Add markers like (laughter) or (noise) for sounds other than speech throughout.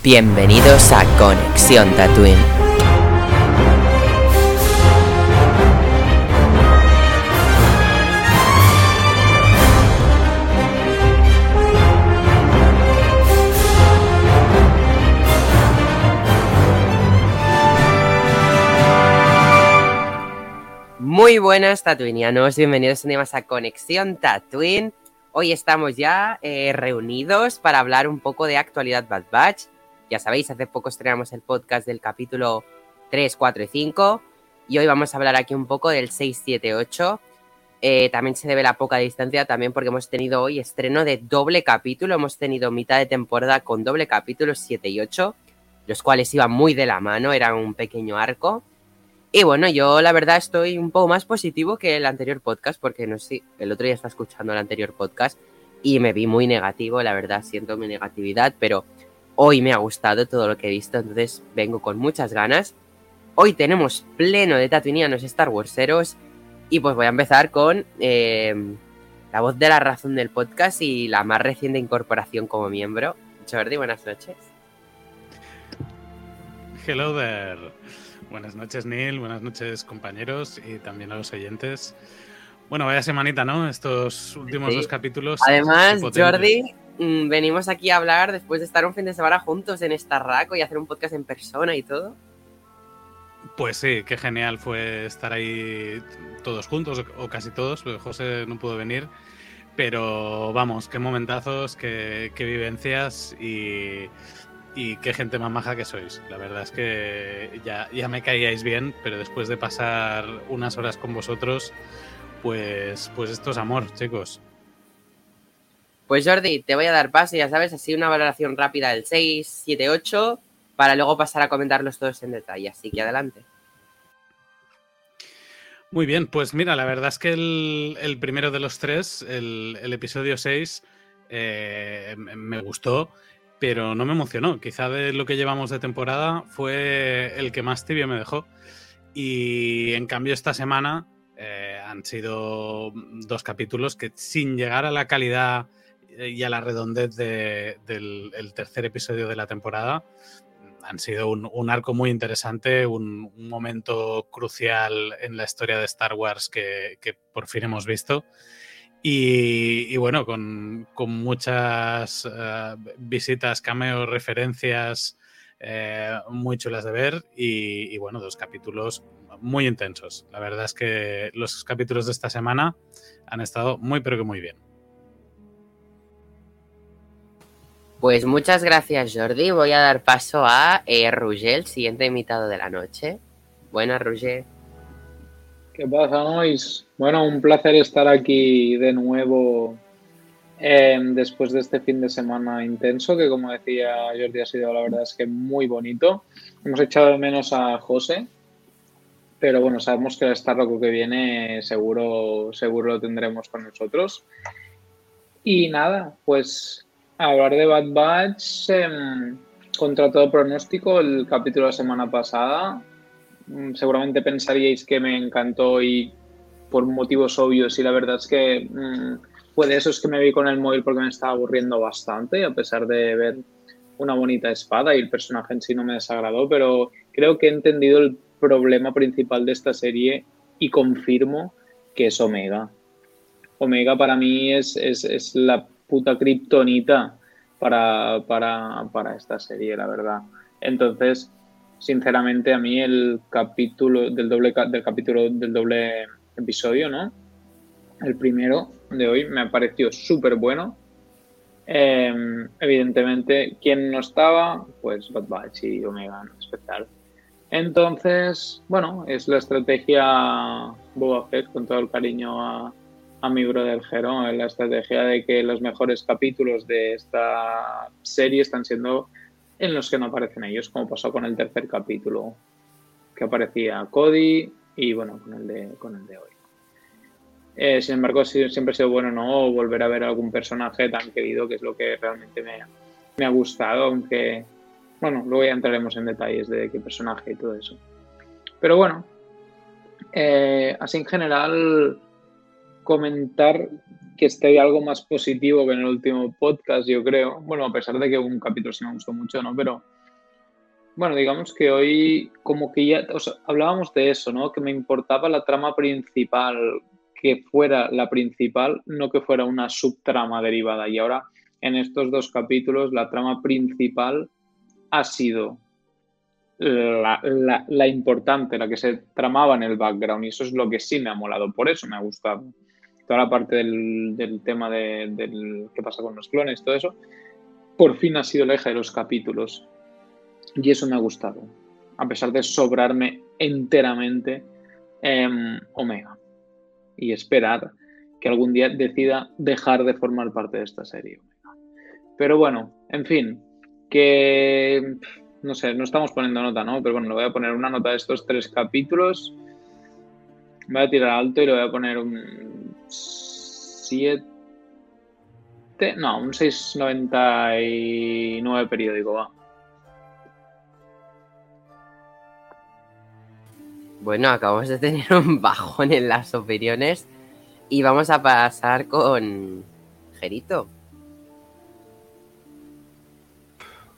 Bienvenidos a Conexión Tatooine. Muy buenas tatuinianos, bienvenidos un día a Conexión Tatooine. Hoy estamos ya eh, reunidos para hablar un poco de actualidad Bad Batch. Ya sabéis, hace poco estrenamos el podcast del capítulo 3, 4 y 5 y hoy vamos a hablar aquí un poco del 6, 7, 8. también se debe la poca distancia también porque hemos tenido hoy estreno de doble capítulo, hemos tenido mitad de temporada con doble capítulo 7 y 8, los cuales iban muy de la mano, eran un pequeño arco. Y bueno, yo la verdad estoy un poco más positivo que el anterior podcast, porque no sé, el otro día estaba escuchando el anterior podcast y me vi muy negativo, la verdad siento mi negatividad, pero Hoy me ha gustado todo lo que he visto, entonces vengo con muchas ganas. Hoy tenemos pleno de tatuinianos Star Warseros y pues voy a empezar con eh, la voz de la razón del podcast y la más reciente incorporación como miembro. Jordi, buenas noches. Hello there. Buenas noches, Neil. Buenas noches, compañeros y también a los oyentes. Bueno, vaya semanita, ¿no? Estos últimos dos capítulos. Además, Jordi, venimos aquí a hablar después de estar un fin de semana juntos en esta raco y hacer un podcast en persona y todo. Pues sí, qué genial fue estar ahí todos juntos, o casi todos, José no pudo venir. Pero vamos, qué momentazos, qué, vivencias y, qué gente más maja que sois. La verdad es que ya, ya me caíais bien, pero después de pasar unas horas con vosotros, pues, pues esto es amor, chicos. Pues Jordi, te voy a dar paso, ya sabes, así una valoración rápida del 6, 7, 8, para luego pasar a comentarlos todos en detalle. Así que adelante. Muy bien, pues mira, la verdad es que el, primero de los tres, el, episodio 6, eh, me gustó, pero no me emocionó. Quizá de lo que llevamos de temporada fue el que más tibio me dejó. Y en cambio esta semana eh, han sido dos capítulos que sin llegar a la calidad y a la redondez del tercer episodio de la temporada. Han sido un, arco muy interesante, un, momento crucial en la historia de Star Wars que, por fin hemos visto. Y, bueno, con, muchas eh, visitas, cameos, referencias eh, muy chulas de ver y, bueno, dos capítulos muy intensos. La verdad es que los capítulos de esta semana han estado muy pero que muy bien. Pues muchas gracias, Jordi. Voy a dar paso a eh, el siguiente invitado de la noche. Buenas, Roger. ¿Qué pasa, Nois? Bueno, un placer estar aquí de nuevo em, después de este fin de semana intenso, que como decía Jordi ha sido la verdad es que muy bonito. Hemos echado de menos a José, pero bueno, sabemos que el Star que viene seguro, seguro lo tendremos con nosotros. Y nada, pues hablar de Bad Batch em, contra todo pronóstico, el capítulo de la semana pasada. Mm, seguramente pensaríais que me encantó y por motivos obvios y la verdad es que mm, fue de esos que me vi con el móvil porque me estaba aburriendo bastante a pesar de ver una bonita espada y el personaje en sí no me desagradó, pero creo que he entendido el problema principal de esta serie y confirmo que es Omega. Omega para mí es, es, es la puta kriptonita para, para, esta serie, la verdad. Entonces, sinceramente, a mí el capítulo del doble del capítulo del doble episodio, ¿no? El primero de hoy me ha parecido súper bueno. Em, evidentemente, ¿quién no estaba? Pues Bad Batch y Omega, especial. Entonces, bueno, es la estrategia Boba Fett, con todo el cariño a, a mi brother Jero en la estrategia de que los mejores capítulos de esta serie están siendo en los que no aparecen ellos, como pasó con el tercer capítulo, que aparecía Cody y bueno, con el de, con el de hoy. Eh, sin embargo, siempre ha sido bueno no volver a ver algún personaje tan querido, que es lo que realmente me, me ha gustado, aunque, bueno, luego ya entraremos en detalles de qué personaje y todo eso. Pero bueno, eh, así en general comentar que esté algo más positivo que en el último podcast, yo creo. Bueno, a pesar de que un capítulo sí me gustó mucho, ¿no? Pero bueno, digamos que hoy como que ya hablábamos de eso, ¿no? Que me importaba la trama principal, que fuera la principal, no que fuera una subtrama derivada. Y ahora en estos dos capítulos la trama principal ha sido la, importante, la que se tramaba en el background y eso es lo que sí me ha molado, por eso me ha gustado. Toda la parte del, tema de, qué pasa con los clones, todo eso, por fin ha sido el eje de los capítulos y eso me ha gustado, a pesar de sobrarme enteramente Omega y esperar que algún día decida dejar de formar parte de esta serie. Pero bueno, en fin, que no sé, no estamos poniendo nota, ¿no? Pero bueno, le voy a poner una nota de estos tres capítulos. Voy a tirar alto y le voy a poner un 7. No, un 6,99 periódico, va. Bueno, acabamos de tener un bajón en las opiniones y vamos a pasar con Gerito.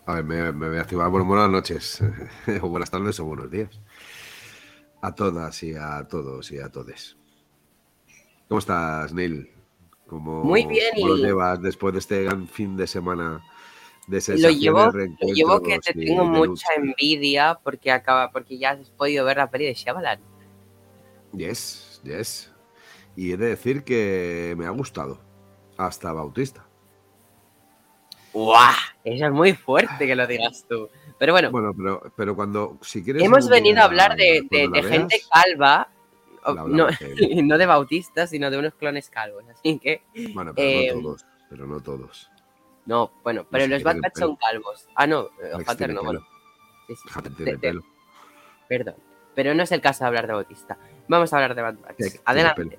A ver, me, voy a activar. Bueno, buenas noches, (laughs) o buenas tardes o buenos días. A todas y a todos y a todes. ¿Cómo estás, Neil? ¿Cómo, Muy bien. ¿Cómo lo llevas después de este gran fin de semana de lo llevo, lo llevo que te tengo mucha envidia porque acaba, porque ya has podido ver la peli de Shyamalan. Yes, yes. Y he de decir que me ha gustado. Hasta Bautista. ¡Guau! Eso es muy fuerte que lo digas tú. Pero bueno. Bueno, pero, pero cuando, si quieres. Hemos venido a hablar de, gente calva. No, (laughs) no, de bautistas, sino de unos clones calvos. Así que. Bueno, pero no eh, todos. Pero no todos. No, bueno, pero los, Bad Batch son calvos. Ah, no, eh, Hunter no, bueno. Sí, sí. pelo. Perdón. Pero no es el caso de hablar de Bautista. Vamos a hablar de Bad Batch. Adelante.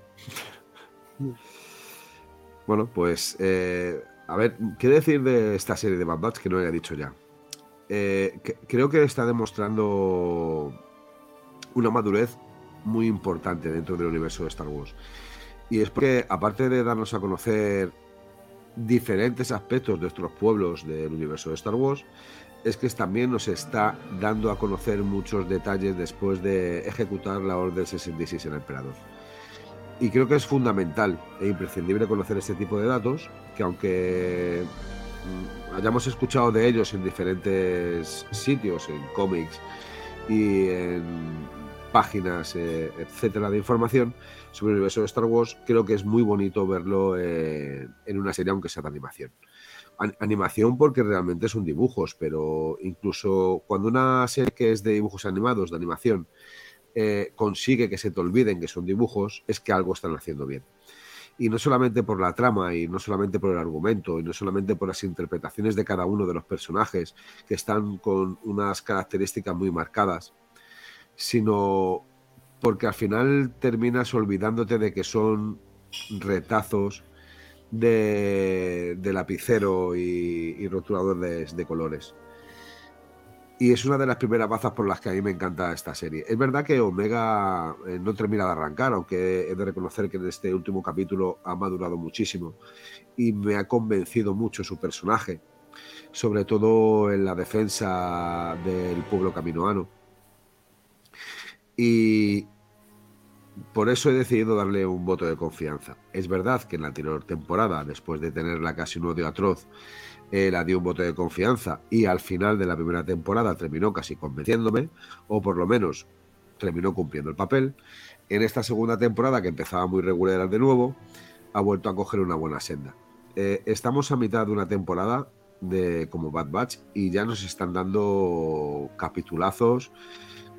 Bueno, pues eh, a ver, ¿qué decir de esta serie de Bad Batch que no haya dicho ya? Eh, creo que está demostrando una madurez muy importante dentro del universo de Star Wars. Y es porque, aparte de darnos a conocer diferentes aspectos de nuestros pueblos del universo de Star Wars, es que también nos está dando a conocer muchos detalles después de ejecutar la Orden 66 en el Emperador. Y creo que es fundamental e imprescindible conocer este tipo de datos, que aunque mm, hayamos escuchado de ellos en diferentes sitios, en cómics y en páginas, eh, etcétera, de información sobre el universo de Star Wars, creo que es muy bonito verlo en una serie, aunque sea de animación. animación porque realmente son dibujos, pero incluso cuando una serie que es de dibujos animados, de animación, eh, consigue que se te olviden que son dibujos, es que algo están haciendo bien. Y no solamente por la trama, y no solamente por el argumento, y no solamente por las interpretaciones de cada uno de los personajes, que están con unas características muy marcadas, sino porque al final terminas olvidándote de que son retazos de, lapicero y, rotulador de colores. Y es una de las primeras bazas por las que a mí me encanta esta serie. Es verdad que Omega eh, no termina de arrancar, aunque he de reconocer que en este último capítulo ha madurado muchísimo y me ha convencido mucho su personaje, sobre todo en la defensa del pueblo caminoano. Y por eso he decidido darle un voto de confianza. Es verdad que en la anterior temporada, después de tenerla casi un odio atroz, eh, la dio un voto de confianza y al final de la primera temporada terminó casi convenciéndome, o por lo menos terminó cumpliendo el papel. En esta segunda temporada, que empezaba muy regular de nuevo, ha vuelto a coger una buena senda. Eh, estamos a mitad de una temporada de como Bad Batch y ya nos están dando capitulazos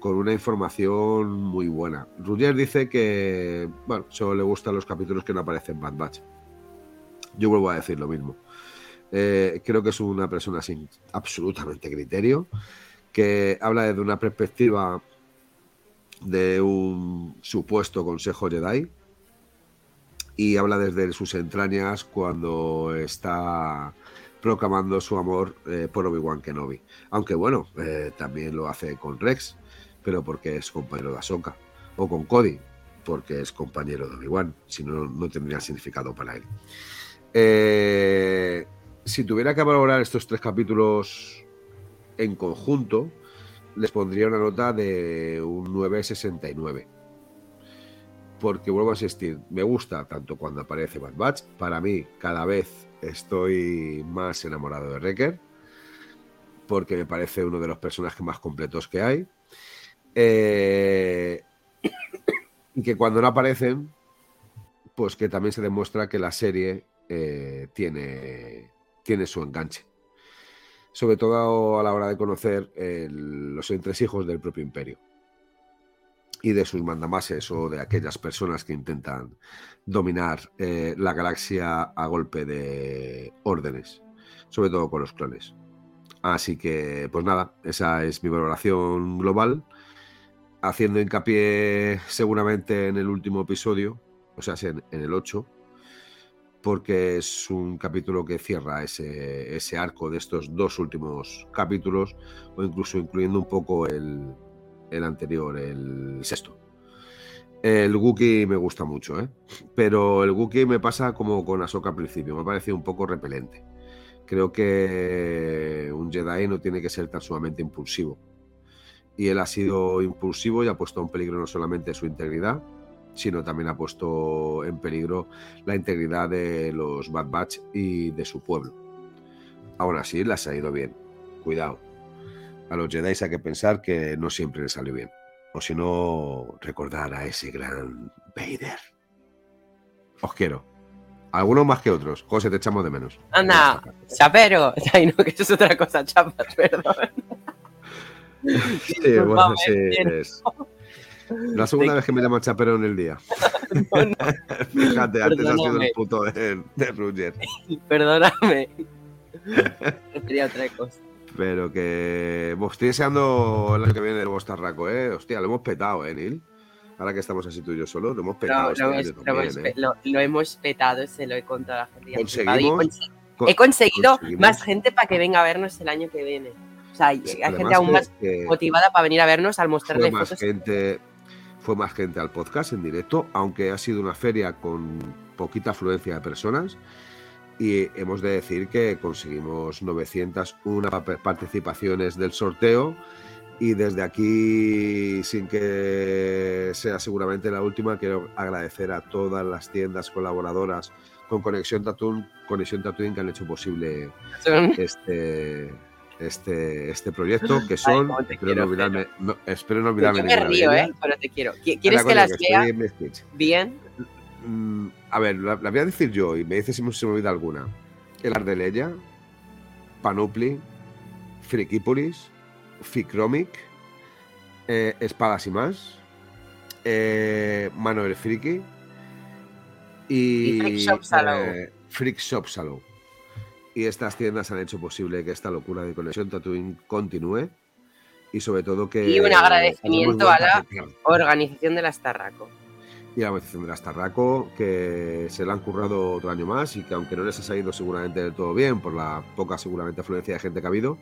con una información muy buena. Ruger dice que, bueno, solo le gustan los capítulos que no aparecen en Bad Batch. Yo vuelvo a decir lo mismo. Eh, creo que es una persona sin absolutamente criterio, que habla desde una perspectiva de un supuesto consejo Jedi y habla desde sus entrañas cuando está proclamando su amor eh, por Obi-Wan Kenobi. Aunque bueno, eh, también lo hace con Rex, pero porque es compañero de Ahsoka. O con Cody, porque es compañero de Obi-Wan, si no, no tendría significado para él. Eh, si tuviera que valorar estos tres capítulos en conjunto, les pondría una nota de un 9,69. Porque vuelvo a insistir, me gusta tanto cuando aparece Bad Batch. Para mí, cada vez estoy más enamorado de Wrecker. Porque me parece uno de los personajes más completos que hay. Eh, y (coughs) que cuando no aparecen, pues que también se demuestra que la serie eh, tiene, tiene su enganche. Sobre todo a la hora de conocer el, los entresijos del propio imperio y de sus mandamases o de aquellas personas que intentan dominar eh, la galaxia a golpe de órdenes, sobre todo con los clones. Así que, pues nada, esa es mi valoración global, haciendo hincapié seguramente en el último episodio, o sea, en, en el 8, porque es un capítulo que cierra ese, arco de estos dos últimos capítulos, o incluso incluyendo un poco el, el anterior, el sexto. El Wookiee me gusta mucho, ¿eh? pero el Wookiee me pasa como con Ahsoka al principio, me ha parecido un poco repelente. Creo que un Jedi no tiene que ser tan sumamente impulsivo. Y él ha sido impulsivo y ha puesto en peligro no solamente su integridad, sino también ha puesto en peligro la integridad de los Bad Batch y de su pueblo. Aún así, les ha ido bien. Cuidado. A los Jedi hay que pensar que no siempre les salió bien. O si no, recordar a ese gran Vader. Os quiero. Algunos más que otros. José, te echamos de menos. Anda, chapero. (laughs) Ay, no, que eso es otra cosa, chapas, perdón. Sí, bueno, sí, es... La segunda vez que me llaman chapero en el día. (laughs) No, no. Fíjate, antes ha sido el puto de, de Ruger. (laughs) Perdóname. Sería otra cosa. Pero que. Estoy deseando el año que viene el Bostarraco, ¿eh? Hostia, lo hemos petado, ¿eh, Neil? Ahora que estamos así tú y yo solo, lo hemos petado. Lo, este lo hemos, lo también, hemos ¿eh? lo- lo hemos petado, se lo he contado a la gente. Conseguimos. he conseguido conseguimos. más gente para que venga a vernos el año que viene. O sea, hay, gente aún más que motivada para venir a vernos al fue mostrarle más fotos. gente. Fue más gente al podcast en directo, aunque ha sido una feria con poquita afluencia de personas. Y hemos de decir que conseguimos 901 pa- participaciones del sorteo. Y desde aquí, sin que sea seguramente la última, quiero agradecer a todas las tiendas colaboradoras con Conexión Tatooine, Conexión Tatooine que han hecho posible este, este, este proyecto, (laughs) que son, espero, quiero, no olvidarme, no- espero no Yo olvidarme me río. ¿eh? Pero te quiero. ¿Qui- ¿Quieres que las speech. bien? Mm, a ver, la, la voy a decir yo y me dice si me- se me olvida alguna. El Ardeleya, Panupli, Frikipolis, Ficromic, eh, Espadas y más, eh, Mano del Friki y, Y Freak Shop Salou. eh, Freak Shop Salou. Y estas tiendas han hecho posible que esta locura de conexión Tatooine continúe y sobre todo que... Y un agradecimiento a la-. Organización de las Tarraco. y a la organización de las Tarraco, que se la han currado otro año más y que aunque no les ha salido seguramente del todo bien por la poca seguramente afluencia de gente que ha habido,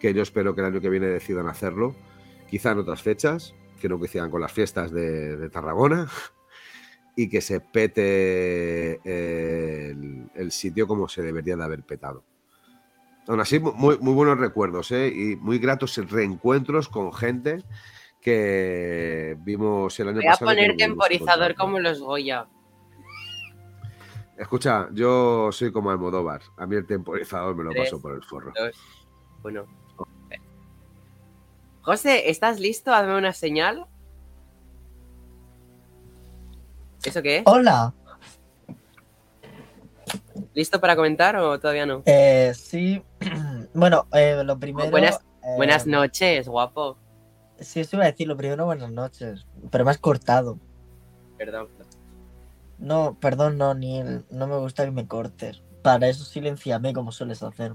que yo espero que el año que viene decidan hacerlo, quizá en otras fechas, que no coincidan con las fiestas de, de Tarragona, y que se pete eh, el, el sitio como se debería de haber petado. Aún así, muy, muy buenos recuerdos ¿eh? y muy gratos reencuentros con gente que vimos el año Voy a pasado. poner temporizador como los Goya. Escucha, yo soy como Almodóvar. A mí el temporizador me lo Tres. paso por el forro. Dos. Bueno. José, ¿estás listo? Hazme una señal. ¿Eso qué es? Hola. ¿Listo para comentar o todavía no? Eh, sí. (clears throat) Bueno, eh, lo primero. Buenas- eh, Buenas noches, guapo. Sí, eso iba a decir lo primero, buenas noches. Pero me has cortado. Perdón. No, perdón, no, ni no me gusta que me cortes. Para eso silenciame como sueles hacer.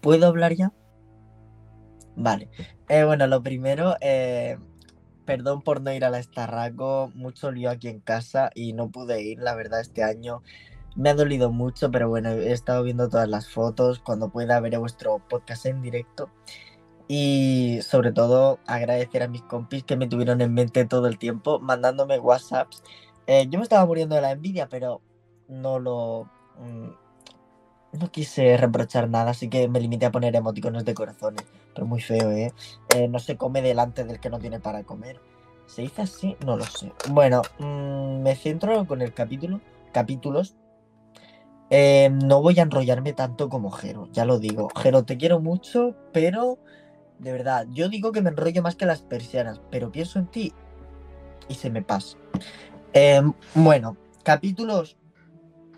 ¿Puedo hablar ya? Vale. Eh, bueno, lo primero, eh, perdón por no ir a la Estarraco, mucho lío aquí en casa y no pude ir, la verdad, este año. Me ha dolido mucho, pero bueno, he estado viendo todas las fotos. Cuando pueda veré vuestro podcast en directo. Y sobre todo agradecer a mis compis que me tuvieron en mente todo el tiempo, mandándome WhatsApps. Eh, yo me estaba muriendo de la envidia, pero no lo... no quise reprochar nada, así que me limité a poner emoticones de corazones. Pero muy feo, ¿eh? Eh, no se come delante del que no tiene para comer. ¿Se dice así? No lo sé. Bueno, mm, me centro con el capítulo. Capítulos. Eh, no voy a enrollarme tanto como Jero, ya lo digo. Jero, te quiero mucho, pero de verdad, yo digo que me enrollo más que las persianas, pero pienso en ti y se me pasa. Eh, bueno, capítulos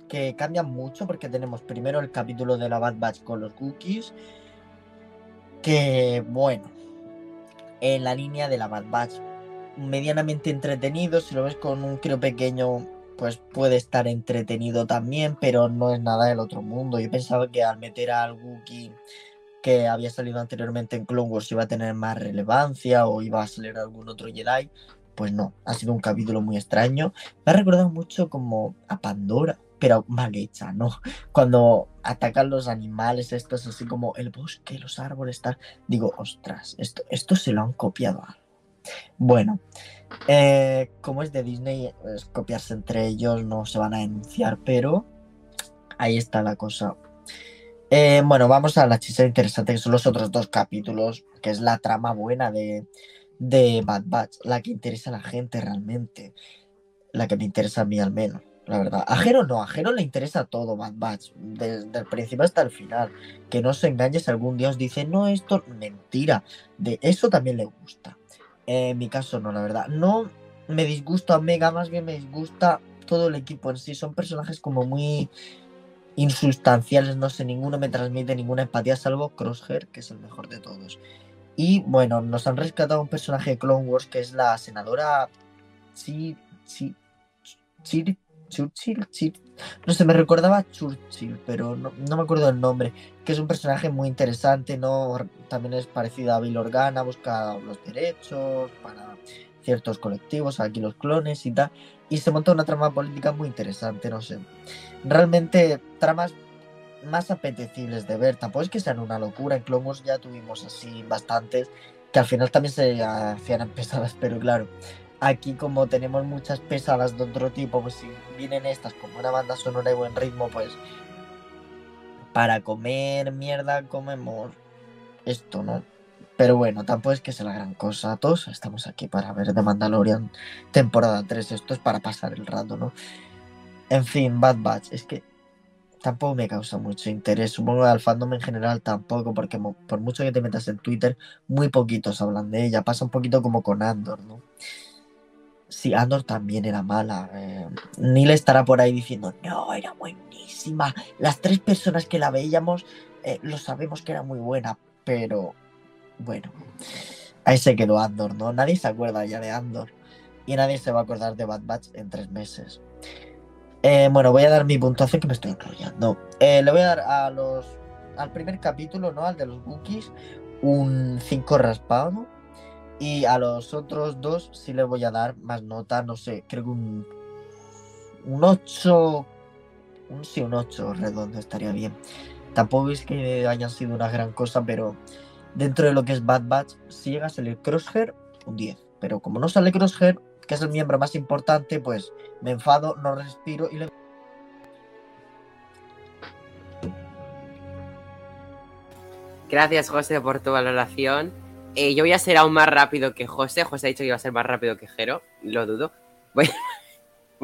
que cambian mucho porque tenemos primero el capítulo de la Bad Batch con los cookies, que bueno, en la línea de la Bad Batch, medianamente entretenido, si lo ves con un crío pequeño, pues puede estar entretenido también, pero no es nada del otro mundo. Yo pensaba que al meter al Wookiee que había salido anteriormente en Clone Wars iba a tener más relevancia o iba a salir algún otro Jedi. Pues no, ha sido un capítulo muy extraño. Me ha recordado mucho como a Pandora, pero mal hecha, ¿no? (laughs) Cuando atacan los animales, estos así como el bosque, los árboles, tal. Digo, ostras, esto, esto se lo han copiado a. Bueno, eh, como es de Disney, es copiarse entre ellos no se van a denunciar, pero ahí está la cosa. Eh, bueno, vamos a la chisa interesante, que son los otros dos capítulos, que es la trama buena de, de Bad Batch, la que interesa a la gente realmente, la que me interesa a mí al menos, la verdad. A Jero no, a Jero le interesa todo Bad Batch, desde el principio hasta el final. Que no se engañe si algún día os dice, no, esto, mentira, de eso también le gusta. En mi caso no, la verdad. No me disgusta Omega, más bien me disgusta todo el equipo en sí. Son personajes como muy insustanciales, no sé, ninguno me transmite ninguna empatía, salvo Crosshair, que es el mejor de todos. Y bueno, nos han rescatado un personaje de Clone Wars que es la senadora Chi, Chi, Chir- Churchill, no sé, me recordaba a Churchill, pero no, me acuerdo el nombre, que es un personaje muy interesante, ¿no? También es parecido a Bill Organa, busca los derechos para ciertos colectivos, aquí los clones y tal, y se monta una trama política muy interesante, no sé. Realmente tramas más apetecibles de ver, tampoco es que sean una locura, en Clone ya tuvimos así bastantes, que al final también se hacían (laughs) pesadas, pero claro, aquí como tenemos muchas pesadas de otro tipo, pues si vienen estas como una banda sonora y buen ritmo, pues para comer mierda comemos esto, ¿no? Pero bueno, tampoco es que sea la gran cosa. Todos estamos aquí para ver The Mandalorian temporada 3. Esto es para pasar el rato, ¿no? En fin, Bad Batch. Es que tampoco me causa mucho interés. Supongo que al fandom en general tampoco, porque por mucho que te metas en Twitter, muy poquitos hablan de ella. Pasa un poquito como con Andor, ¿no? Sí, Andor también era mala. Eh, Neil estará por ahí diciendo, no, era buenísima. Las tres personas que la veíamos eh, lo sabemos que era muy buena, pero bueno, ahí se quedó Andor, ¿no? Nadie se acuerda ya de Andor y nadie se va a acordar de Bad Batch en tres meses. Eh, bueno, voy a dar mi puntuación que me estoy enrollando. Eh, le voy a dar a los al primer capítulo, ¿no? Al de los Wookiees, un 5 raspado. Y a los otros dos sí les voy a dar más nota, no sé, creo que un, un 8. Un, sí, un 8 redondo estaría bien. Tampoco es que hayan sido una gran cosa, pero dentro de lo que es Bad Batch, si llega a salir Crosshair, un 10. Pero como no sale Crosshair, que es el miembro más importante, pues me enfado, no respiro y le... Gracias, José, por tu valoración. Eh, yo voy a ser aún más rápido que José. José ha dicho que iba a ser más rápido que Jero. Lo dudo. (laughs) Voy,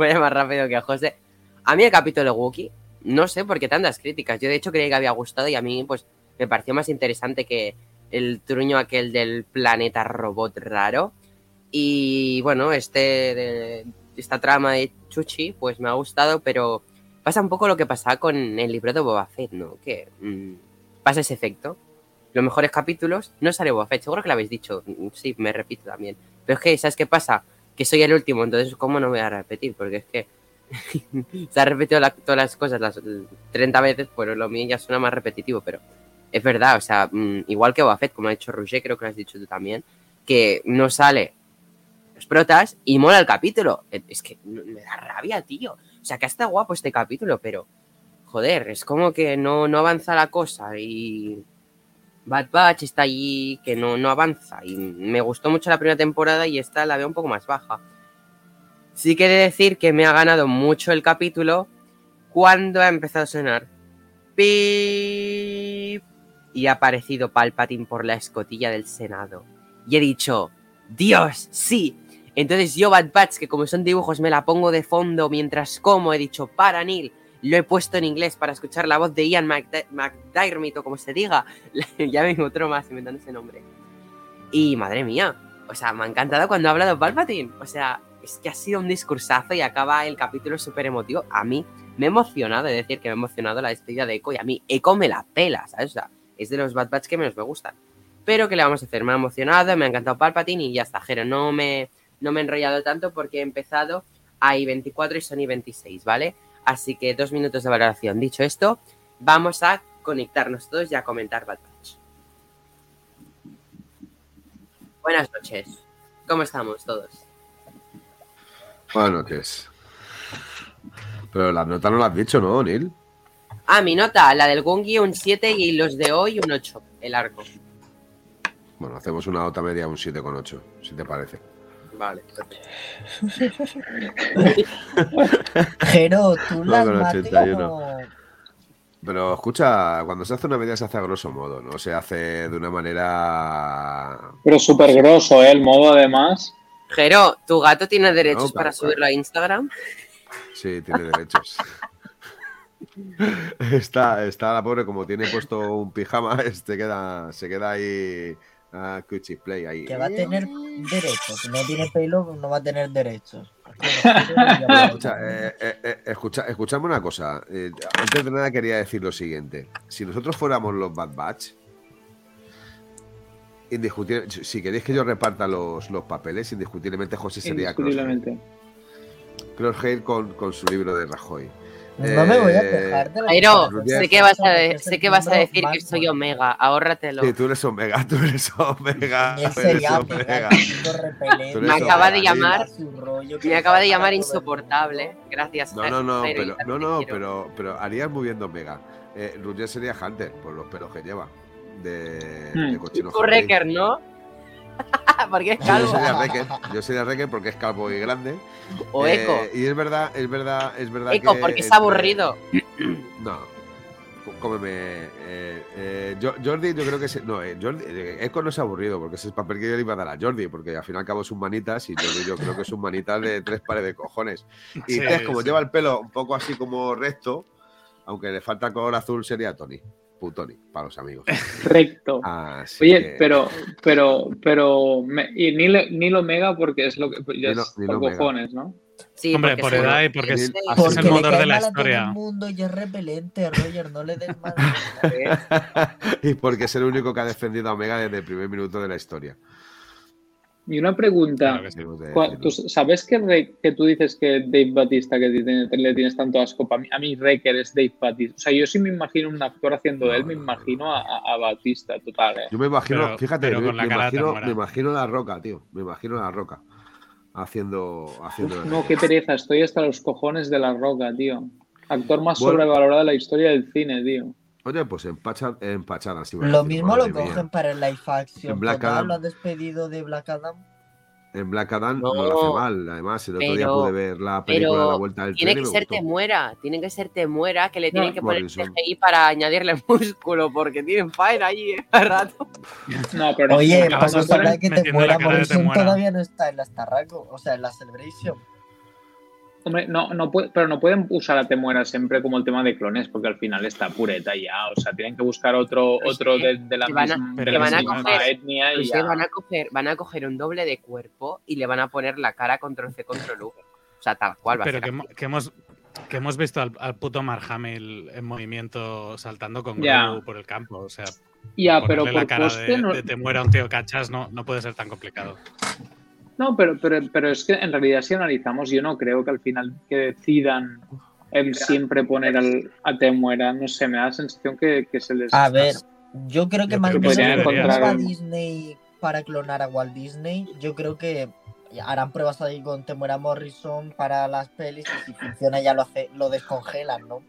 a ir más rápido que José. A mí el capítulo de Wookiee, no sé por qué tantas críticas. Yo de hecho creí que había gustado y a mí pues me pareció más interesante que el truño aquel del planeta robot raro. Y bueno, este esta trama de Chuchi pues me ha gustado, pero pasa un poco lo que pasaba con el libro de Boba Fett, ¿no? Que mm, pasa ese efecto los mejores capítulos, no sale Boba Fett, seguro que lo habéis dicho, mm, sí, me repito también. Pero es que, ¿sabes qué pasa? Que soy el último, entonces, ¿cómo no voy a repetir? Porque es que (laughs) se ha repetido todas las cosas las 30 veces, pues lo mío ya suena más repetitivo, pero es verdad, o sea, mm, igual que Boba como ha dicho Roger, creo que lo has dicho tú también, que no sale los protas y mola el capítulo. Eh, Es que me da rabia, tío. O sea, que está guapo este capítulo, pero joder, es como que no, no avanza la cosa y Bad Batch está allí que no, no avanza. Y me gustó mucho la primera temporada y esta la veo un poco más baja. Sí quiere decir que me ha ganado mucho el capítulo cuando ha empezado a sonar. Pip, y ha aparecido Palpatine por la escotilla del Senado. Y he dicho, Dios, sí. Entonces yo Bad Batch, que como son dibujos me la pongo de fondo mientras como, he dicho, para Neil, lo he puesto en inglés para escuchar la voz de Ian McD- McDiarmid o como se diga. (laughs) ya me otro más inventando ese nombre. Y madre mía, o sea, me ha encantado cuando ha hablado Palpatine. O sea, es que ha sido un discursazo y acaba el capítulo súper emotivo. A mí me ha emocionado, de decir que me ha emocionado la despedida de Echo y a mí Echo me la pela, ¿sabes? O sea, es de los Bad Batch que menos me gustan. Pero ¿qué le vamos a hacer? Me ha emocionado, me ha encantado Palpatine y ya está, Jero. No me, no me he enrollado tanto porque he empezado a I-24 y Sony 26, ¿vale? Así que dos minutos de valoración. Dicho esto, vamos a conectarnos todos y a comentar Bad Batch. Buenas noches. ¿Cómo estamos todos? Buenas noches. Pero la nota no la has dicho, ¿no, Neil? Ah, mi nota, la del Gungi un 7 y los de hoy un 8, el arco. Bueno, hacemos una nota media un 7,8, si te parece. Vale. (laughs) Jero, tú No, las con mate 81. como... Pero escucha, cuando se hace una media se hace a grosso modo, no se hace de una manera... Pero súper grosso, ¿eh? El modo además. Jero, ¿tu gato tiene derechos No, para claro, subirlo a Instagram? Sí, tiene derechos. (laughs) está, está la pobre, como tiene puesto un pijama, (laughs) este queda, se queda ahí a Cuchi Play ahí. Que va a tener derechos. Si no tiene pelo, no va a tener derechos. (laughs) Escucha, eh, eh, eh, escucha, escuchadme una cosa. Eh, antes de nada quería decir lo siguiente. Si nosotros fuéramos los Bad Batch, indiscutible- si queréis que yo reparta los, los papeles, indiscutiblemente José sería Crosshair. Indiscutiblemente. Crosshair con, con su libro de Rajoy. No me voy a Eh, quejar de la Rubias. sé que vas a, de- sé que vas a decir que soy. Omega, ahórratelo. Sí, tú eres Omega, (laughs) tú eres Omega. Él tú eres sería Omega. (laughs) Me acaba de llamar- Me acaba de llamar insoportable. Gracias. No, no, no, pero, no, no, pero, pero harías muy bien de Omega. Eh, Ruger sería Hunter, por los pelos que lleva. De, Hmm. de cochino ¿no? (laughs) Porque es Yo calvo. yo sería Wrecker porque es calvo y grande. O Eh, Eco. y es verdad, es verdad, es verdad Eco, que porque es entre- aburrido. (clears throat) No. Có- Cómeme. Eh, eh, Jo- Jordi, yo creo que. Se, no, eh, Jordi, Eco no es aburrido, porque ese es el papel que yo le iba a dar a Jordi, porque al fin y al cabo es un manitas y Jordi yo creo que es un manitas de tres pares de cojones. (laughs) Y Sí, Tess, como sí. lleva el pelo un poco así como recto, aunque le falta color azul, sería Tony. Putoni, para los amigos. Recto. Así Oye, que- pero, pero, pero, me- y ni, le- ni lo mega porque es lo que ya Ni lo- es ni por cojones, ¿no? Sí, Hombre, porque por edad y porque es, Sí, es Porque el motor de la mal todo historia. el mundo y es repelente, Roger, no le des más. (laughs) (laughs) y porque es el único que ha defendido a Omega desde el primer minuto de la historia. Y una pregunta. Claro que sí. ¿tú ¿Sabes que, Re- que tú dices que Dave Batista, que tiene- le tienes tanto asco? A mí, a mí Wrecker es Dave Batista. O sea, yo sí me imagino un actor haciendo de él, me no, no. imagino a, Batista, total. ¿eh? Yo me imagino, Pero- fíjate, pero me, imagino, me imagino la roca, tío. Me imagino la roca haciendo, haciendo Uf, no, qué pereza, estoy hasta los cojones de la roca, tío. Actor más Bueno. sobrevalorado de la historia del cine, tío. Oye, pues empacha, empachada. sí, Lo mismo lo mía. cogen para el live action. En Black Adam. lo has despedido de Black Adam. En Black Adam no, No, lo hace mal. Además, el otro día pude ver la película pero La Vuelta del Tiene que ser gustó. te muera, tiene que ser te muera, que le tienen No, que poner. CGI para añadirle (laughs) músculo, porque tienen fire ahí eh, a rato. No, pero. Oye, no de ponen- hablar que te muera de Morrison todavía no está en la Starraco, o sea, en la Celebration. Hombre, no, no puede- pero no pueden usar a Temuera siempre como el tema de clones, porque al final está pureta ya. O sea, tienen que buscar otro, otro sí, de, de la que van a- misma, que van a misma coger- etnia y ya. sí, van a coger, van a coger un doble de cuerpo y le van a poner la cara control C, control V. O sea, tal cual va Pero a que, ser. hemo- que hemos que hemos visto al, al puto Mark Hamill en movimiento saltando con Ya. Grogu por el campo. O sea, Ya, pero ponerle la por cara coste de, no, de te muera un tío cachas no, no puede ser tan complicado. No pero, pero, pero es que en realidad si analizamos, yo no creo que al final que decidan em, siempre poner al, a Temuera. No sé, me da la sensación que, que se les... A ver, yo creo que Yo más creo que que encontrar un- Disney para clonar a Walt Disney, yo creo que harán pruebas ahí con Temuera Morrison para las pelis y si funciona ya lo hace, lo descongelan, ¿no?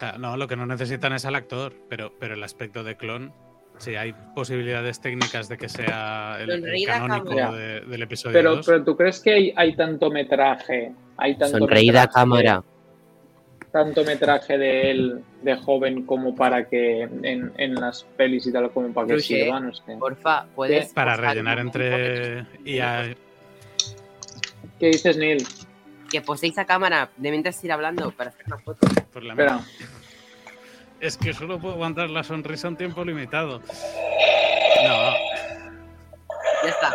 Ah, no, lo que no necesitan es al actor, pero, pero el aspecto de clon, sí, hay posibilidades técnicas de que sea el, el canónico de- del episodio Pero, 2. pero ¿tú crees que hay, hay tanto metraje? Hay tanto Sonreída metraje- cámara. Tanto metraje de él de joven como para que en, en las pelis y tal como para que Roger, sirva, no sé. Porfa, puedes. Para rellenar entre. ¿Qué dices, Neil? Que poséis a cámara de mientras ir hablando para hacer una foto. por la Espera. Es que solo puedo aguantar la sonrisa un tiempo limitado. No, Ya está.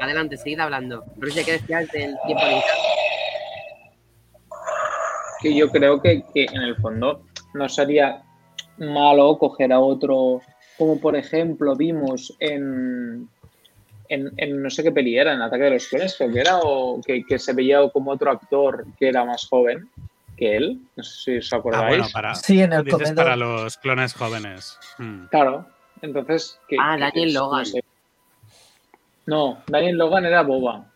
Adelante, seguid hablando. Roger, ¿qué decías del tiempo limitado? que yo creo que, que en el fondo no sería malo coger a otro, como por ejemplo vimos en, en, en no sé qué peli era, en Ataque de los Clones, creo que era, o que, que se veía como otro actor que era más joven que él, no sé si os ah, acordáis. bueno, para, Sí, en el dices para los clones jóvenes. Hmm. Claro, entonces... que- Ah, Daniel Logan. No, sé. No, Daniel Logan era Boba.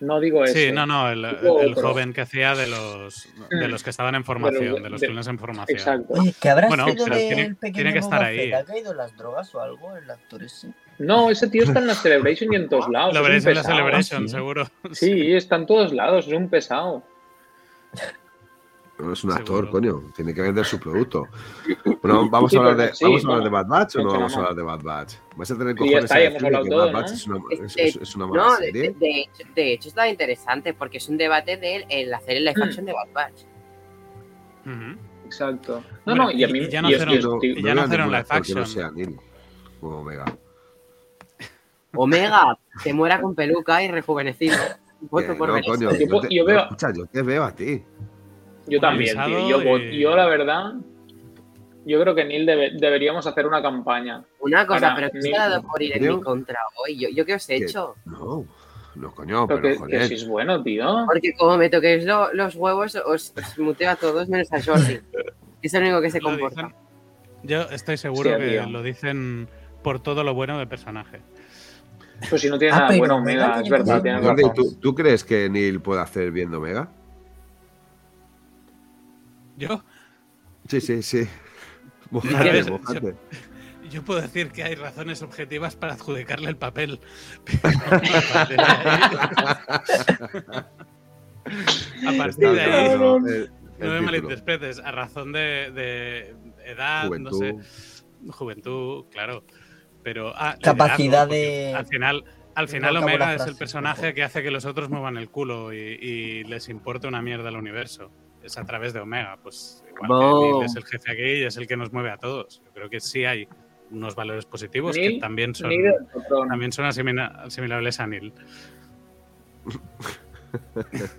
No digo eso. Sí, no, no, el, joven que hacía de los, de Mm. los que estaban en formación, de- de los de- clones en formación. Exacto. Oye, ¿qué habrá Bueno, sido tiene- pequeño tiene que estar Boba ahí. Fett? ¿Ha caído las drogas o algo el actor ese? No, ese tío está en la Celebration y en todos lados. Lo veréis en la. Celebration, sí. seguro. Sí, está en todos lados, es un pesado. No es un actor, Seguro. coño. Tiene que vender su producto. Bueno, ¿vamos Sí, a hablar de, sí, ¿vamos a hablar de Bad Batch o no vamos a hablar de Bad Batch? ¿Vais a tener Sí, cojones está, a decirme hablado que todo, Bad ¿no? Batch es una, es, Este, es- es una mala No, de, serie? de- de hecho, de hecho está interesante porque es un debate de el, hacer el live Mm. action de Bad Batch. Exacto. No, Bueno, no, y a mí y ya no hicieron- no, no live no action. sea Neil como Omega. Omega se muera con peluca y rejuvenecido. Voto Que por no, coño. Yo te, veo- no, escucha, yo te veo a ti. Yo también, tío. Yo, y- vot- yo, la verdad, yo creo que Neil debe- deberíamos hacer una campaña. Una cosa, Ahora, pero que ni- se ha dado por ir en mi contra hoy. ¿Yo, yo qué os he hecho? No, no, coño, Pero pero, que, joder. que si es bueno, tío. Porque como me toquéis lo- los huevos, os, os muteo a todos menos a Jordi. es el único que se Lo comporta. dicen- Yo estoy seguro Sí, que tío. lo dicen por todo lo bueno del personaje. Pues si no tiene Ah, nada bueno, Omega es tiene verdad, razón. ¿tú, tú crees que Neil puede hacer viendo Omega? Yo, Sí, sí, sí. (laughs) Ver, mojate. yo puedo decir que hay razones objetivas para adjudicarle el papel. (laughs) Pero a partir de ahí, el- el no me malinterpretes, a razón de, de edad, no sé, Juventud. juventud, claro. Pero ah, Capacidad de- Al final, al no final Omega es el personaje que hace que los otros muevan el culo y, y les importe una mierda el universo. Es a través de Omega. Pues igual que Boom. Neil es el jefe aquí y es el que nos mueve a todos. Yo creo que sí hay unos valores positivos que también son, Neil, también son asimila- asimilables a Neil. (laughs)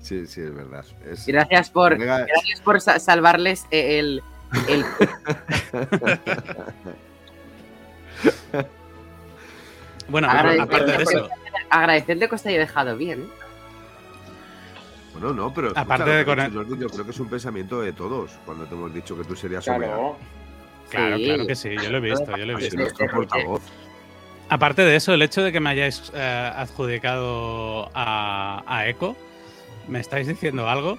Sí, sí, es verdad. Es- Gracias por, Omega- gracias por sa- salvarles eh, el, el (laughs) Bueno, Agradece- aparte de eso, agradecerle que os haya dejado bien. Bueno, no, pero Aparte de con dicho Jordi, yo creo que es un pensamiento de todos cuando te hemos dicho que tú serías. Claro. claro, Sí. claro que sí, yo lo he visto, yo lo he visto. nuestro portavoz. Aparte de eso, el hecho de que me hayáis eh, adjudicado a, a Echo, ¿me estáis diciendo algo?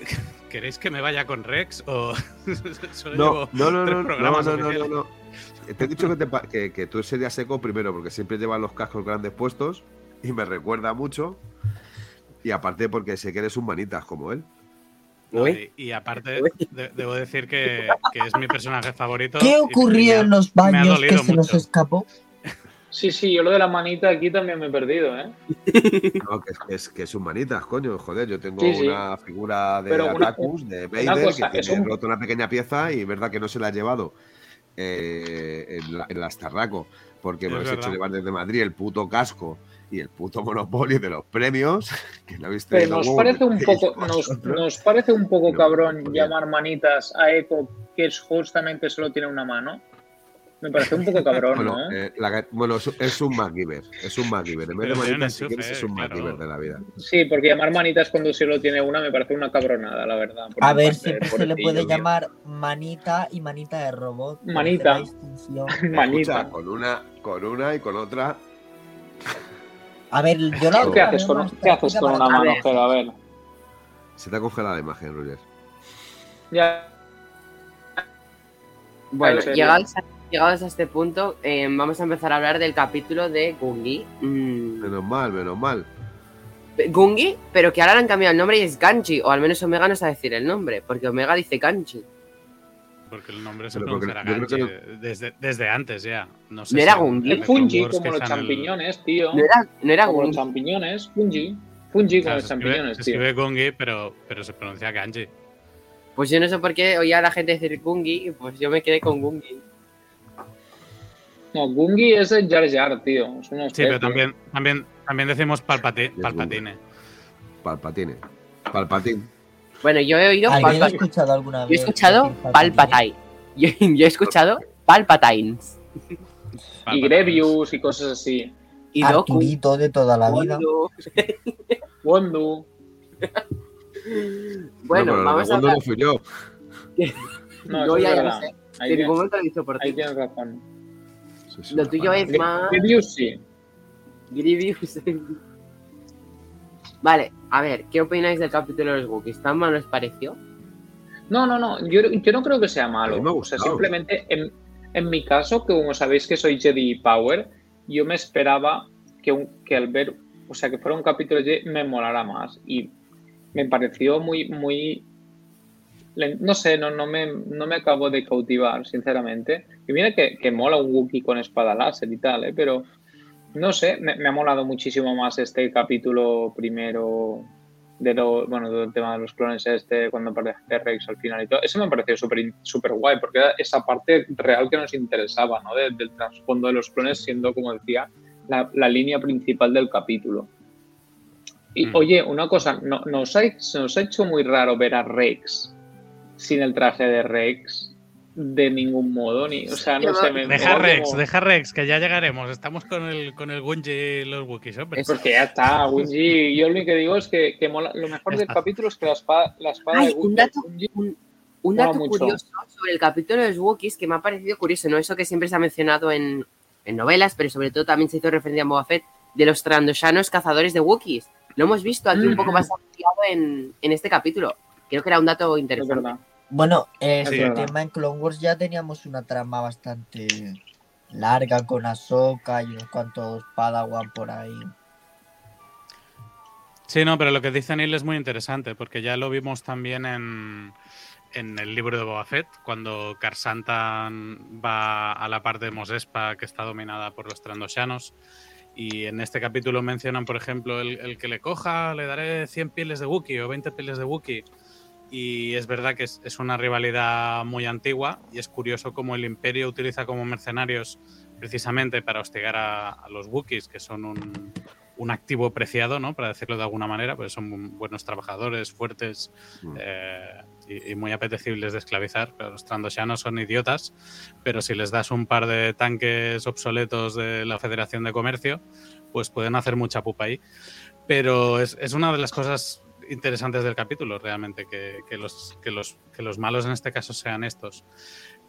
(laughs) ¿Queréis que me vaya con Rex o (laughs) No, no, no, no, no, no, no, no, oficiales? no. Te he dicho que, te pa- que, que tú serías Eco primero, porque siempre llevas los cascos grandes puestos y me recuerda mucho. Y aparte porque sé que eres un manitas como él. No, y, y aparte, de- debo decir que, que es mi personaje favorito. ¿Qué ocurrió me en los baños que se nos escapó? Sí, sí, yo lo de la manita aquí también me he perdido, ¿eh? (laughs) No, que, es- que es, que es un manitas, coño. Joder, yo tengo Sí, sí. una figura de Pero una- Atacus, de Vader, cosa, que tiene un- roto una pequeña pieza y es verdad que no se la ha llevado eh, en, la, en porque Es me habéis hecho verdad. llevar desde Madrid el puto casco y el puto monopolio de los premios, (laughs) que lo habéis Pero nos parece un poco, nos, nos parece un poco No, cabrón llamar manitas a Echo, que es justamente solo tiene una mano. Me parece un poco cabrón, Bueno, ¿no? eh, la- bueno, es, un MacGyver, es un MacGyver. En vez de manitas, si quieres, es un claro. MacGyver de la vida. Sí, porque llamar manitas cuando solo tiene una me parece una cabronada, la verdad. A ver, siempre se le puede llamar manita y manita de robot. Manita. Manita. Escucha, con una, con una y con otra. A ver, yo la ¿Qué haces con, más ¿qué haces con una mano. Jero? A ver. Se te ha congelado la imagen, Roger. Ya. Bueno, llegados a, llegados a este punto, eh, vamos a empezar a hablar del capítulo de Gungi. Mm, Menos mal, menos mal. Gungi, pero que ahora le han cambiado el nombre y es Ganji, o al menos Omega no sabe decir el nombre, porque Omega dice Ganji. Porque el nombre se pronunciará Ganji desde, desde antes ya. No, sé ¿No era si Gungi? Es fungi, como los el- champiñones, tío. No era, no era Como los Gungi. champiñones, fungi. Fungi como los se escribe, champiñones, se tío. escribe Gungi, pero, pero se pronuncia Ganji. Pues yo no sé por qué oía a la gente decir Gungi, y pues yo me quedé con Gungi. No, Gungi es el Jar Jar, tío. Es una Sí, pero también, también, también decimos palpati- Gungi. palpatine. Palpatine. Bueno, yo he oído ¿Alguien ha Palpatine. escuchado alguna Yo he vez? escuchado Palpatine? Yo, (laughs) yo he escuchado Palpatines. Y. Grevius y cosas así. Y Doku. Arturito de toda la vida. Wondu. (laughs) Wondu. (laughs) Bueno, No, vamos a hablar. no fui yo. No, ya, ya lo sé. Ahí, En momento lo hizo por ahí ti. tienes razón. Lo tuyo es más. Grevius sí. Grievous. Vale, a ver, ¿qué opináis del capítulo de los Wookiees? ¿Tan mal os pareció? No, no, no. Yo, yo no creo que sea malo. Me o sea, simplemente en, en mi caso, que como sabéis que soy Jedi Power, yo me esperaba que, un- que al ver, o sea, que fuera un capítulo Jedi me molara más. Y me pareció muy, muy. No sé, no, no, me, no me acabo de cautivar, sinceramente. Y mira que, que mola un Wookiee con espada láser y tal, ¿eh? pero no sé, me, me ha molado muchísimo más este capítulo primero de lo, bueno, del tema de los clones este, cuando aparece Rex al final y todo. Eso me pareció súper súper guay, porque era esa parte real que nos interesaba, ¿no? De- del trasfondo de los clones siendo, como decía, la, la línea principal del capítulo. Y Mm. oye, una cosa, no, nos, ha, nos ha hecho muy raro ver a Rex sin el traje de Rex de ningún modo, ni, o sea, no sé, me Deja me- Rex, como- deja Rex, que ya llegaremos. Estamos con el, con el Gunji y los Wookiees, hombre. Eso. Porque ya está. Yo lo único que digo es que, que mola- lo mejor del capítulo es que la espada, la espada Ay, de un Gun- dato- Un, un dato curioso sobre el capítulo de los Wookiees que me ha parecido curioso, ¿no? Eso que siempre se ha mencionado en, en novelas, pero sobre todo también se hizo referencia a Boba Fett, de los trandoshanos cazadores de Wookiees. Lo hemos visto aquí un poco más ampliado en, en este capítulo. Creo que era un dato Es interesante. Bueno, eh, este verdad. tema en Clone Wars ya teníamos una trama bastante larga con Ahsoka y unos cuantos Padawan por ahí. Sí, no, pero lo que dice Neil es muy interesante, porque ya lo vimos también en, en el libro de Boba Fett, cuando Karsantan va a la parte de Mos Espa que está dominada por los Trandoshanos. Y en este capítulo mencionan, por ejemplo, el, el que le coja, le daré 100 pieles de Wookiee o 20 pieles de Wookiee. Y es verdad que es, es una rivalidad muy antigua y es curioso cómo el Imperio utiliza como mercenarios precisamente para hostigar a, a los Wookiees, que son un, un activo preciado, ¿no? Para decirlo de alguna manera, pues son buenos trabajadores, fuertes Mm. eh, y, y muy apetecibles de esclavizar. Pero los trandoshanos son idiotas, pero si les das un par de tanques obsoletos de la Federación de Comercio, pues pueden hacer mucha pupa ahí. Pero es, es una de las cosas interesantes del capítulo, realmente, que, que los, que, los, que los malos en este caso sean estos.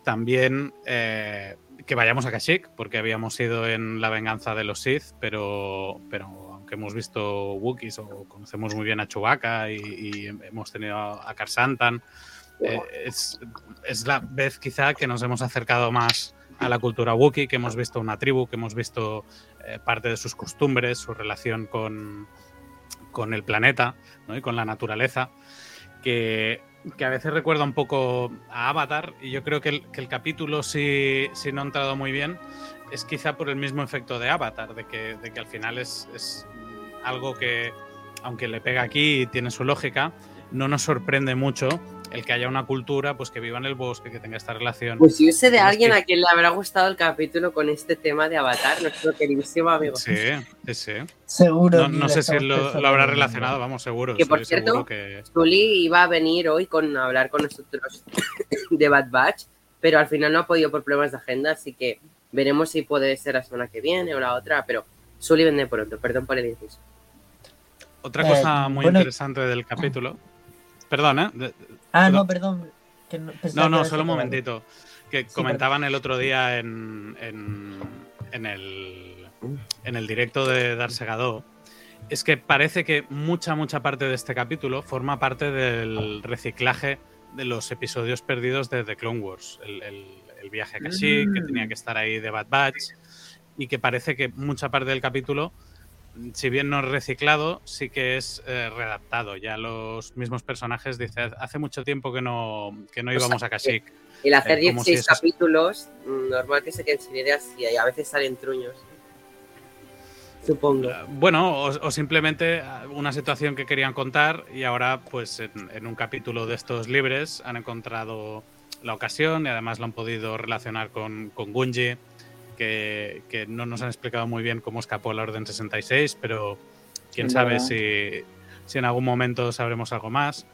También eh, que vayamos a Kashyyyk, porque habíamos ido en la venganza de los Sith, pero, pero aunque hemos visto Wookiees o conocemos muy bien a Chewbacca y, y hemos tenido a, a Karsantan, eh, es, es la vez quizá que nos hemos acercado más a la cultura Wookiee, que hemos visto una tribu, que hemos visto eh, parte de sus costumbres, su relación con, con el planeta y con la naturaleza, que, que a veces recuerda un poco a Avatar y yo creo que el, que el capítulo, si, si no ha entrado muy bien, es quizá por el mismo efecto de Avatar, de que, de que al final es, es algo que, aunque le pega aquí y tiene su lógica, no nos sorprende mucho el que haya una cultura pues que viva en el bosque, que tenga esta relación. Pues yo sé de alguien que- a quien le habrá gustado el capítulo con este tema de Avatar, nuestro queridísimo amigo. Sí, sí, sí. Seguro. No, no sé si lo, lo habrá relacionado, vamos, seguro. Que, por cierto, que... Zully iba a venir hoy con a hablar con nosotros (coughs) de Bad Batch, pero al final no ha podido por problemas de agenda, así que veremos si puede ser la semana que viene o la otra, pero Zully vende pronto, perdón por el inciso. Otra Eh, cosa muy bueno, interesante del capítulo. Perdón, ¿eh? Ah, no, perdón. que no, No, solo un momentito. Que comentaban el otro día en, en, en el, en el directo de Dar Segador. Es que parece que mucha, mucha parte de este capítulo forma parte del reciclaje de los episodios perdidos de The Clone Wars. El, el viaje a Kashyyyk, que tenía que estar ahí de Bad Batch, y que parece que mucha parte del capítulo si bien no es reciclado, sí que es eh, redactado. Ya los mismos personajes dicen, hace mucho tiempo que no, que no íbamos a Kashyyyk. El hacer 16 capítulos, mm, normal que se queden sin ideas y a veces salen truños. Supongo. Eh, bueno, o, simplemente eh, una situación que querían contar y ahora, pues en, un capítulo de estos libres han encontrado la ocasión y además lo han podido relacionar con, con Gunji que, no nos han explicado muy bien cómo escapó la Orden 66, pero quién sabe si, en algún momento sabremos algo más.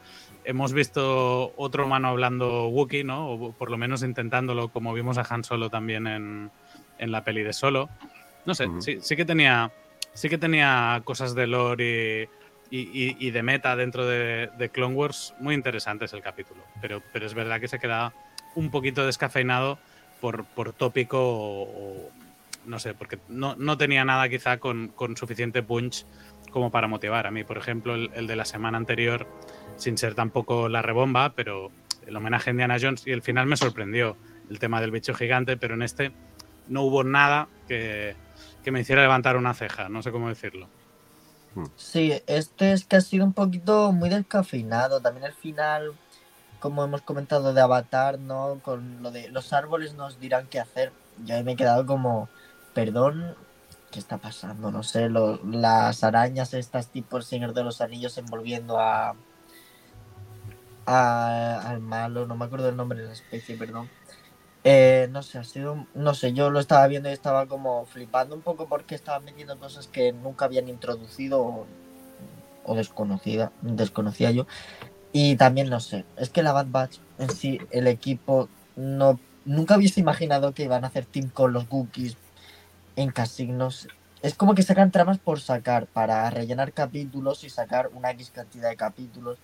Hemos visto otro humano hablando Wookiee, ¿no? O por lo menos intentándolo, como vimos a Han Solo también en, la peli de Solo. No sé, sí, que tenía, sí que tenía cosas de lore y, de meta dentro de, Clone Wars muy interesantes el capítulo. Pero, pero es verdad que se queda un poquito descafeinado por, por tópico o, no sé, porque no, no, tenía nada quizá con, con, suficiente punch como para motivar. A mí, por ejemplo, el, de la semana anterior, sin ser tampoco la rebomba, pero el homenaje a Indiana Jones y el final me sorprendió el tema del bicho gigante, pero en este no hubo nada que, que me hiciera levantar una ceja, no sé cómo decirlo. Sí, este es que ha sido un poquito muy descafeinado. También el final como hemos comentado de Avatar, ¿no? Con lo de los árboles nos dirán qué hacer. Yo me he quedado como, perdón, ¿qué está pasando? No sé, las arañas estas tipo el Señor de los Anillos envolviendo a, al malo, no me acuerdo el nombre de la especie, perdón. Eh, no sé, ha sido, no sé, yo lo estaba viendo y estaba como flipando un poco porque estaban metiendo cosas que nunca habían introducido o desconocida, desconocía yo. Y también no sé, es que la Bad Batch en sí, el equipo, no nunca hubiese imaginado que iban a hacer team con los Gookies en casignos. Es como que sacan tramas por sacar, para rellenar capítulos y sacar una X cantidad de capítulos.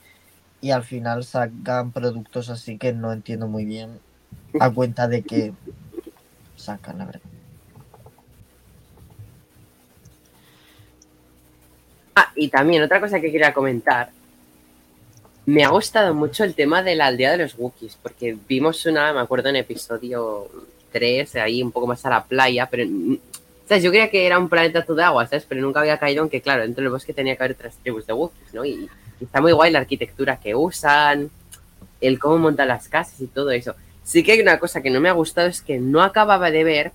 Y al final sacan productos así que no entiendo muy bien a cuenta de que sacan, la verdad. Ah, y también otra cosa que quería comentar me ha gustado mucho el tema de la aldea de los Wookiees, porque vimos una, me acuerdo en episodio 3, ahí un poco más a la playa, pero ¿sabes? yo creía que era un planeta todo de agua, ¿sabes? Pero nunca había caído en que, claro, dentro del bosque tenía que haber tres tribus de Wookiees, ¿no? Y, está muy guay la arquitectura que usan, el cómo montan las casas y todo eso. Sí que hay una cosa que no me ha gustado, es que no acababa de ver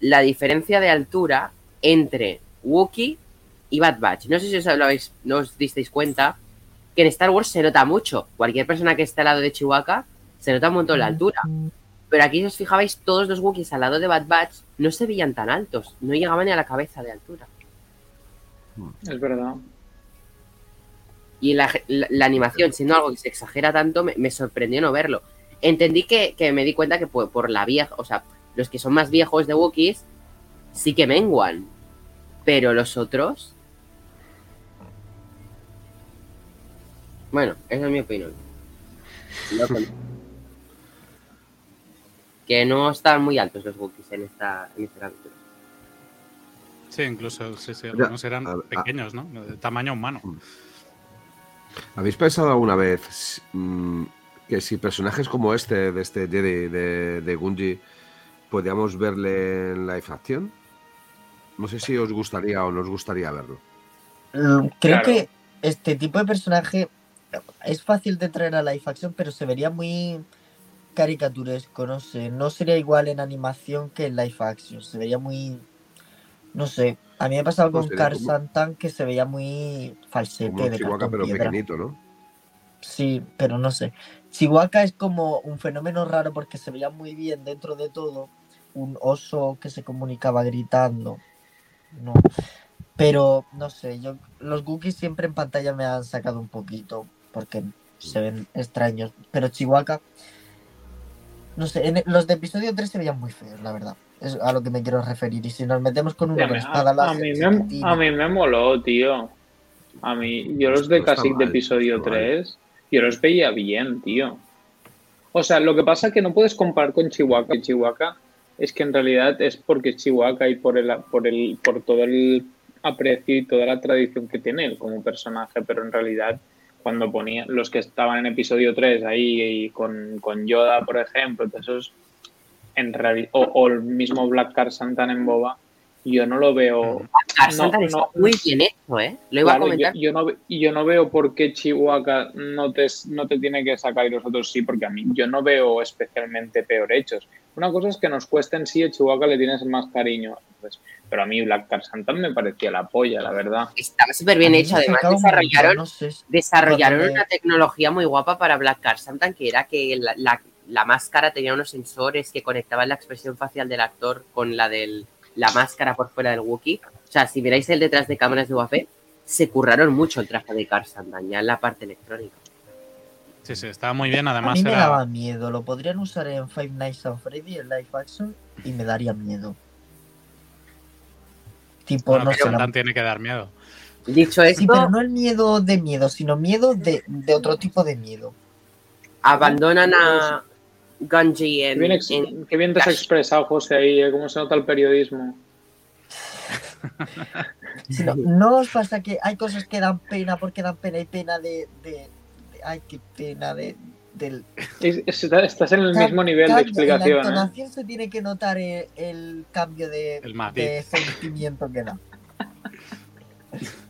la diferencia de altura entre Wookiee y Bad Batch. No sé si os, habéis, no os disteis cuenta, que en Star Wars se nota mucho. Cualquier persona que esté al lado de Chihuahua se nota un montón la altura. Pero aquí, si os fijabais, todos los Wookiees al lado de Bad Batch no se veían tan altos, no llegaban ni a la cabeza de altura. Es verdad. Y la, animación, siendo algo que se exagera tanto, me, sorprendió no verlo. Entendí que, me di cuenta que por, la vieja, o sea, los que son más viejos de Wookiees sí que menguan. Pero los otros Bueno, esa es mi opinión. que no están muy altos los Wookiees en, esta, en este capítulo. Sí, incluso sí, sí, algunos eran pequeños, ¿no? De tamaño humano. Mm. ¿Habéis pensado alguna vez mm, que si personajes como este, de este Jedi, de, de Gunji, podíamos verle en live action? No sé si os gustaría o no os gustaría verlo. Mm, creo que este tipo de personaje es fácil de traer a live action, pero se vería muy caricaturesco, no sé. No sería igual en animación que en live action. Se vería muy. No sé. A mí me ha pasado con Car Santan que se veía muy falsete de Chihuahua, pero pequeñito, ¿no? Sí, pero no sé. Chihuahua es como un fenómeno raro porque se veía muy bien dentro de todo. Un oso que se comunicaba gritando. No. Pero no sé, yo los cookies siempre en pantalla me han sacado un poquito porque se ven extraños. Pero Chihuahua, no sé, en los de episodio 3 se veían muy feos, la verdad. Es a lo que me quiero referir. Y si nos metemos con una espada a, a, mí me, a mí me moló, tío. A mí, yo los de casi de episodio 3, yo los veía bien, tío. O sea, lo que pasa es que no puedes comparar con Chihuahua. Chihuahua es que en realidad es porque Chihuahua y por el, por el, por todo el aprecio y toda la tradición que tiene él como personaje, pero en realidad cuando ponía los que estaban en episodio 3 ahí y con, con Yoda, por ejemplo, esos en realidad, o, el mismo Black Car Santan en Boba, yo no lo veo. no, está muy bien hecho, ¿eh? Lo iba a comentar. Yo, no, yo no veo por qué Chihuahua no te, no te tiene que sacar y los otros sí, porque a mí yo no veo especialmente peor hechos. Una cosa es que nos cuesten sí, a Chihuahua le tienes más cariño. Pues, pero a mí Black Car Santan me parecía la polla, la verdad. Estaba súper bien hecho. Además, desarrollaron, desarrollaron una tecnología muy guapa para Black Car Santan, que era que la, la máscara tenía unos sensores que conectaban la expresión facial del actor con la de la máscara por fuera del Wookiee. O sea, si miráis el detrás de cámaras de UAF, se curraron mucho el traje de Car Sandan, ya en la parte electrónica. Sí, sí, estaba muy bien. Además, a mí me daba miedo. Lo podrían usar en Five Nights at Freddy, en live action, y me daría miedo. Tipo, no sé. tiene que dar miedo. Dicho esto. Sí, pero no el miedo de miedo, sino miedo de, de otro tipo de miedo. Abandonan a, Gunji en. Qué bien, te has expresado, José, ahí, eh, cómo se nota el periodismo. (laughs) no, os pasa que hay cosas que dan pena porque dan pena y pena de. ay, qué pena de. Del... Estás en el mismo nivel de explicación. En la ¿eh? se tiene que notar el, cambio de, de sentimiento que da. (laughs)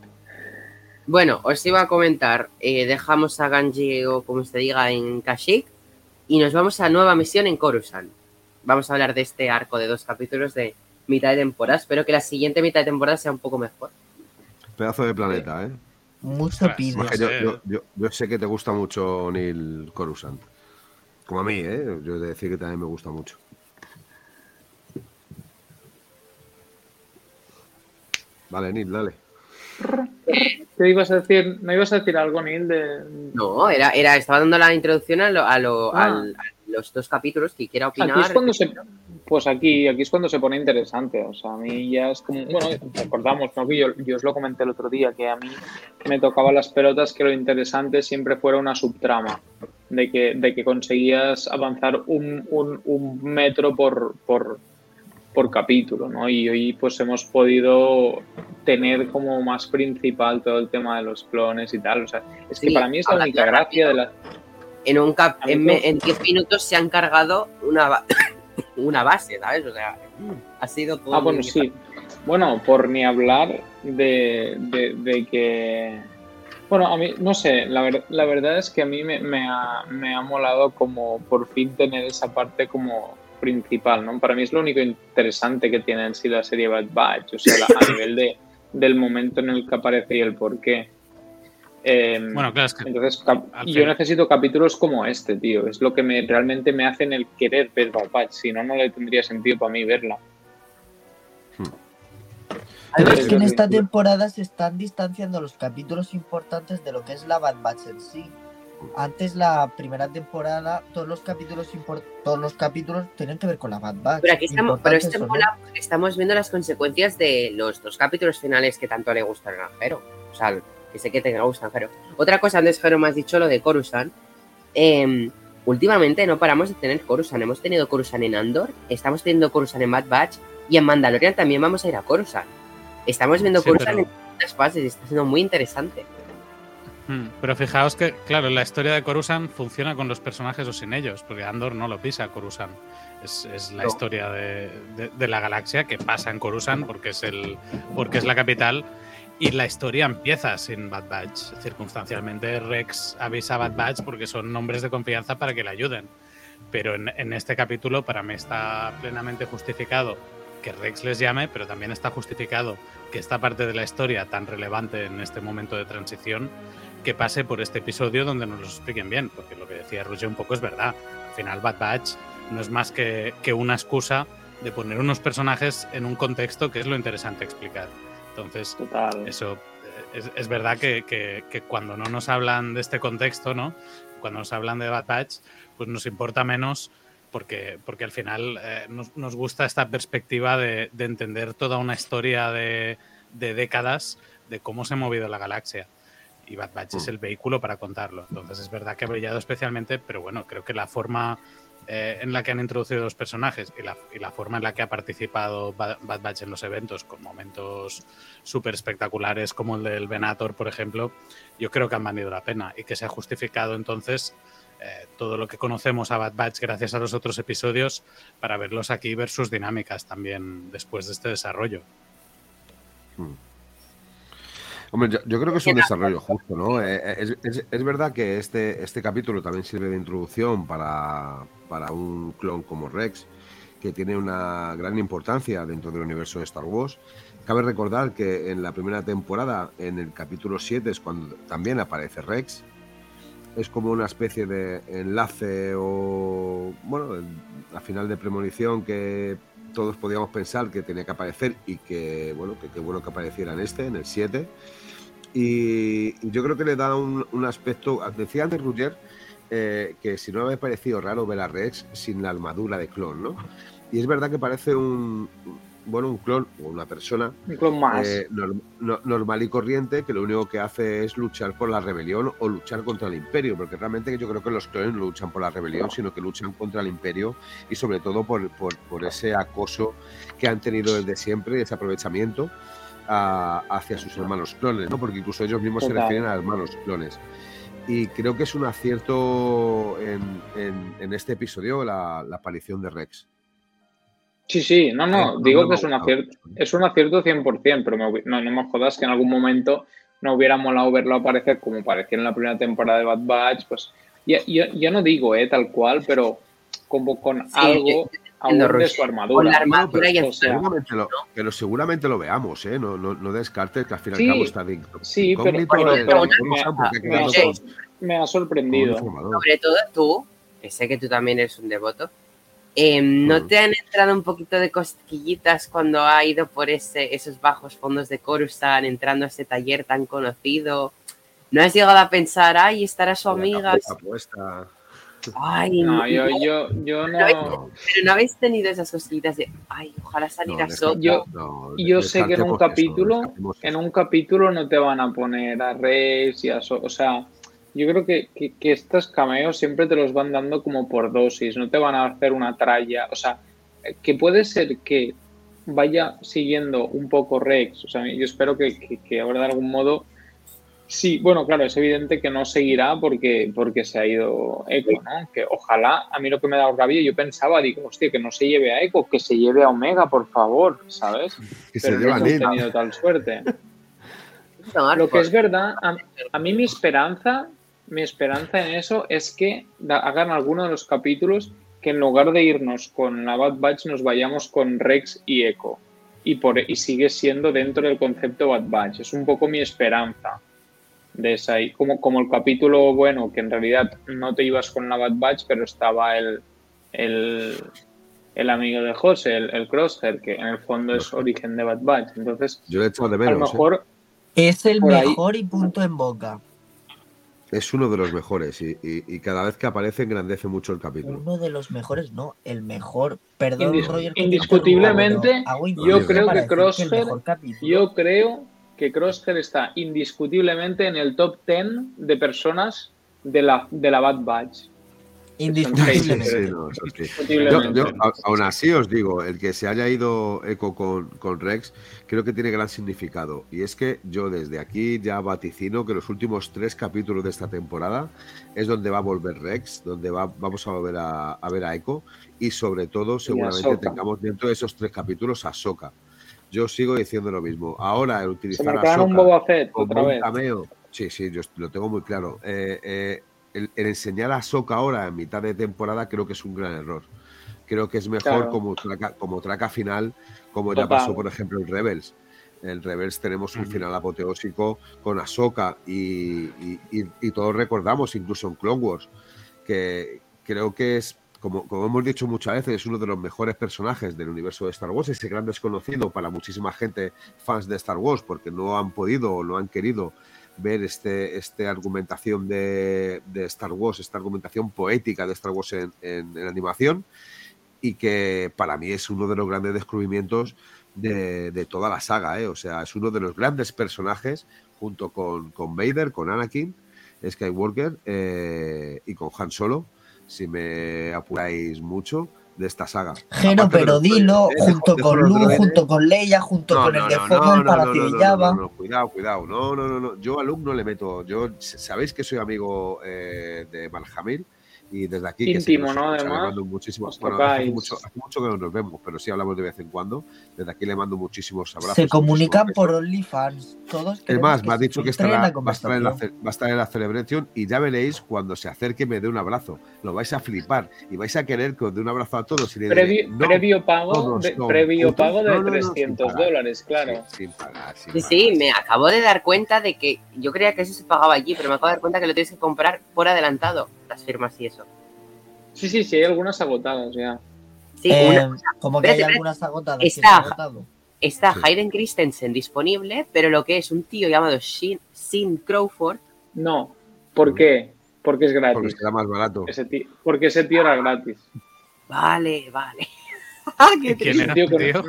Bueno, os iba a comentar, eh, dejamos a Ganji o como se diga en Kashyyyk y nos vamos a nueva misión en Coruscant. Vamos a hablar de este arco de dos capítulos de mitad de temporada. Espero que la siguiente mitad de temporada sea un poco mejor. Pedazo de planeta, ¿eh? Mucho pido. Yo, sé que te gusta mucho Neil Coruscant. Como a mí, ¿eh? Yo he de decir que también me gusta mucho. Vale, Neil, dale. ¿Qué ibas a decir? ¿No ibas a decir algo, Neil? De... No, era, era, estaba dando la introducción a, a, ah. Los dos capítulos que quiera opinar. Aquí es cuando se, pues aquí, aquí es cuando se pone interesante. O sea, a mí ya es como. Bueno, recordamos, ¿no? yo, yo os lo comenté el otro día, que a mí me tocaba las pelotas que lo interesante siempre fuera una subtrama. De que, de que conseguías avanzar un, un, un metro por, por por capítulo, ¿no? Y hoy pues hemos podido tener como más principal todo el tema de los clones y tal. O sea, es que para mí es la única gracia de la... En un cap en 10 minutos se han cargado una, (coughs) una base, ¿sabes? O sea, ha sido todo... Ah, bueno, sí. Bueno, por ni hablar de, de, que... Bueno, a mí, no sé, la, la verdad es que a mí me, me, ha, me ha molado como por fin tener esa parte como principal, ¿no? Para mí es lo único interesante que tiene en sí la serie Bad Batch, o sea, a nivel de, del momento en el que aparece y el por qué. Em, bueno, claro, es que entonces yo necesito capítulos como este, tío. Es lo que me, realmente me hacen el querer ver Bad Batch. Si no, no le tendría sentido para mí verla. Además que en esta temporada se están distanciando los capítulos importantes de lo que es la Bad Batch en sí. Antes la primera temporada, todos los capítulos todos los capítulos tenían que ver con la Bad Batch. Pero aquí estamos, pero este estamos viendo las consecuencias de los dos capítulos finales que tanto le gustan a Jero. O sea, que sé que te gustan Jero. Otra cosa, antes Jero me has dicho lo de Coruscant. Em, últimamente no paramos de tener Coruscant. Hemos tenido Coruscant en Andor, estamos teniendo Coruscant en Bad Batch y en Mandalorian también vamos a ir a Coruscant. Estamos viendo Coruscant en todas fases y está siendo muy interesante. Hmm, pero fijaos que, claro, la historia de Coruscant funciona con los personajes o sin ellos, porque Andor no lo pisa Coruscant. Es, la historia de, la galaxia que pasa en Coruscant porque es, el, porque es la capital y la historia empieza sin Bad Batch. Circunstancialmente Rex avisa a Bad Batch porque son nombres de confianza para que le ayuden. Pero en, en este capítulo para mí está plenamente justificado que Rex les llame, pero también está justificado que esta parte de la historia tan relevante en este momento de transición que pase por este episodio donde nos lo expliquen bien, porque lo que decía Roger un poco es verdad. Al final Bad Batch no es más que, que una excusa de poner unos personajes en un contexto que es lo interesante explicar. Entonces, eso eh, es, es verdad que, que, que, cuando no nos hablan de este contexto, ¿no? Cuando nos hablan de Bad Batch, pues nos importa menos porque, porque al final eh, nos, nos, gusta esta perspectiva de, de entender toda una historia de, de, décadas de cómo se ha movido la galaxia y Bad Batch es mm. el vehículo para contarlo. Entonces es verdad que ha brillado especialmente, pero bueno, creo que la forma eh, en la que han introducido los personajes y la, forma en la que ha participado Bad, Batch en los eventos, con momentos súper espectaculares como el del Venator, por ejemplo, yo creo que han valido la pena y que se ha justificado entonces eh, todo lo que conocemos a Bad Batch gracias a los otros episodios para verlos aquí y ver sus dinámicas también después de este desarrollo. Hmm. Hombre, yo, creo que es un desarrollo justo, ¿no? Eh, eh, es, verdad que este, este capítulo también sirve de introducción para, un clon como Rex, que tiene una gran importancia dentro del universo de Star Wars. Cabe recordar que en la primera temporada, en el capítulo 7, es cuando también aparece Rex. Es como una especie de enlace o, bueno, la final de premonición que todos podíamos pensar que tenía que aparecer y que, bueno, que qué bueno que apareciera en este, en el 7. Y yo creo que le da un, aspecto. Decía antes Roger eh, que si no me había parecido raro ver a Rex sin la armadura de clon, ¿no? Y es verdad que parece un. Bueno, un clon o una persona un clon más. Eh, normal y corriente que lo único que hace es luchar por la rebelión o luchar contra el imperio, porque realmente yo creo que los clones no luchan por la rebelión, sino que luchan contra el imperio y sobre todo por, por, por ese acoso que han tenido desde siempre, ese aprovechamiento hacia sus hermanos clones, ¿no? porque incluso ellos mismos se refieren a hermanos clones. Y creo que es un acierto en, este episodio la, aparición de Rex. Sí, sí, no, no, digo que es un acierto, es un acierto 100%, pero no, no me jodas que en algún momento no hubiera molado verlo aparecer como parecía en la primera temporada de Bad Batch, pues yo, no digo, eh, tal cual, pero como con algo de su armadura. Con la armadura y el seguramente lo, Pero seguramente lo veamos, ¿eh? No, no, no descartes que al fin y al cabo está bien. Sí, pero, me, ha sorprendido. Sobre todo tú, que sé que tú también eres un devoto. Em, ¿No te han entrado un poquito de cosquillitas cuando ha ido por ese, esos bajos fondos de Coruscant, entrando a ese taller tan conocido? ¿No has llegado a pensar, ay, estará su amiga? Ay, no, yo, yo, yo (laughs) no. Pero no habéis tenido esas cositas de, ay, ojalá saliera no, Yo, yo sé que en un capítulo, en un capítulo no te van a poner a Rex y a O sea, yo creo que, que, estos cameos siempre te los van dando como por dosis, no te van a hacer una tralla. O sea, que puede ser que vaya siguiendo un poco Rex. O sea, yo espero que, que, que ahora de algún modo Sí, bueno, claro, es evidente que no seguirá porque, porque se ha ido Eco, ¿no? Que ojalá, a mí lo que me da rabia, yo pensaba, digo, hostia, que no se lleve a Eco, que se lleve a Omega, por favor, ¿sabes? (laughs) Que Pero se no hemos tenido tal suerte. (laughs) lo que es verdad, a, mí mi esperanza, mi esperanza en eso es que hagan alguno de los capítulos que en lugar de irnos con la Bad Batch nos vayamos con Rex y Echo. Y, por, y sigue siendo dentro del concepto Bad Batch. Es un poco mi esperanza de esa, como, como el capítulo bueno, que en realidad no te ibas con la Bad Batch, pero estaba el, el, amigo de José, el, el Crosshair, que en el fondo es origen de Bad Batch. Entonces, yo le de menos, a lo mejor... Es el mejor y punto en boca. Es uno de los mejores y, cada vez que aparece engrandece mucho el capítulo. Uno de los mejores, no, el mejor. Perdón, Indiscutiblemente, yo creo que Crosshair, yo creo que Crosshair está indiscutiblemente en el top 10 de personas de la, de la Bad Batch. Indiscutiblemente. aún así os digo, el que se haya ido Echo con, con, Rex, creo que tiene gran significado. Y es que yo desde aquí ya vaticino que los últimos tres capítulos de esta temporada es donde va a volver Rex, donde va, vamos a volver a, a ver a Echo. Y sobre todo, seguramente tengamos dentro de esos tres capítulos a Soka yo sigo diciendo lo mismo. Ahora, el utilizar a un Boba Fett, otra vez. cameo, sí, sí, yo lo tengo muy claro. Eh, eh, el, enseñar a Soca ahora en mitad de temporada creo que es un gran error. Creo que es mejor como, traca, como traca final, como ya pasó, por ejemplo, en Rebels. En Rebels tenemos un final apoteósico con Ahsoka y, y, todos recordamos, incluso en Clone Wars, que creo que es como, hemos dicho muchas veces, es uno de los mejores personajes del universo de Star Wars, ese gran desconocido para muchísima gente fans de Star Wars, porque no han podido o no han querido ver este, esta argumentación de, Star Wars, esta argumentación poética de Star Wars en, animación, y que para mí es uno de los grandes descubrimientos de, toda la saga, ¿eh? o sea, es uno de los grandes personajes junto con, con Vader, con Anakin, Skywalker eh, y con Han Solo si me apuráis mucho, de esta saga. Geno, pero dilo, junto con Lu, junto con Leia, junto con el de fuego del Palacio de Java. no, no, cuidado, cuidado. No, no, no, no. Yo a Luke no le meto. Yo sabéis que soy amigo eh, de Malhamir y desde aquí que sé que Íntimo, nos ¿no? escucha, le Además, mando muchísimos. os Bueno, hace mucho, hace mucho que no nos vemos, pero sí hablamos de vez en cuando. Desde aquí le mando muchísimos abrazos. Se comunican por. OnlyFans. Todos Es más, me ha dicho que estará, va, a estar en la, va a estar en la celebración y ya veréis cuando se acerque me dé un abrazo. Lo vais a flipar y vais a querer que os dé un abrazo a todos y le diré, Previo, "No, previo pago todos de, previo putos". pago de No, no, no, sin 300 pagar. dólares, claro. Sí, sin pagar, sin Sí, pagar. sí, me acabo de dar cuenta de que yo creía que eso se pagaba allí, pero me acabo de dar cuenta que lo tienes que comprar por adelantado, las firmas y eso. Sí, sí, sí, hay algunas agotadas ya. Sí, Eh, una- como que hay espérate, algunas agotadas. Está. está sí. Hayden Christensen disponible, pero lo que es un tío llamado Shin, Sin Crawford, No. ¿Por qué? Porque es Porque gratis. será más barato. Ese tío, porque ese tío era gratis. vale, vale. Ah, qué ¿Quién era? Tío que, tío?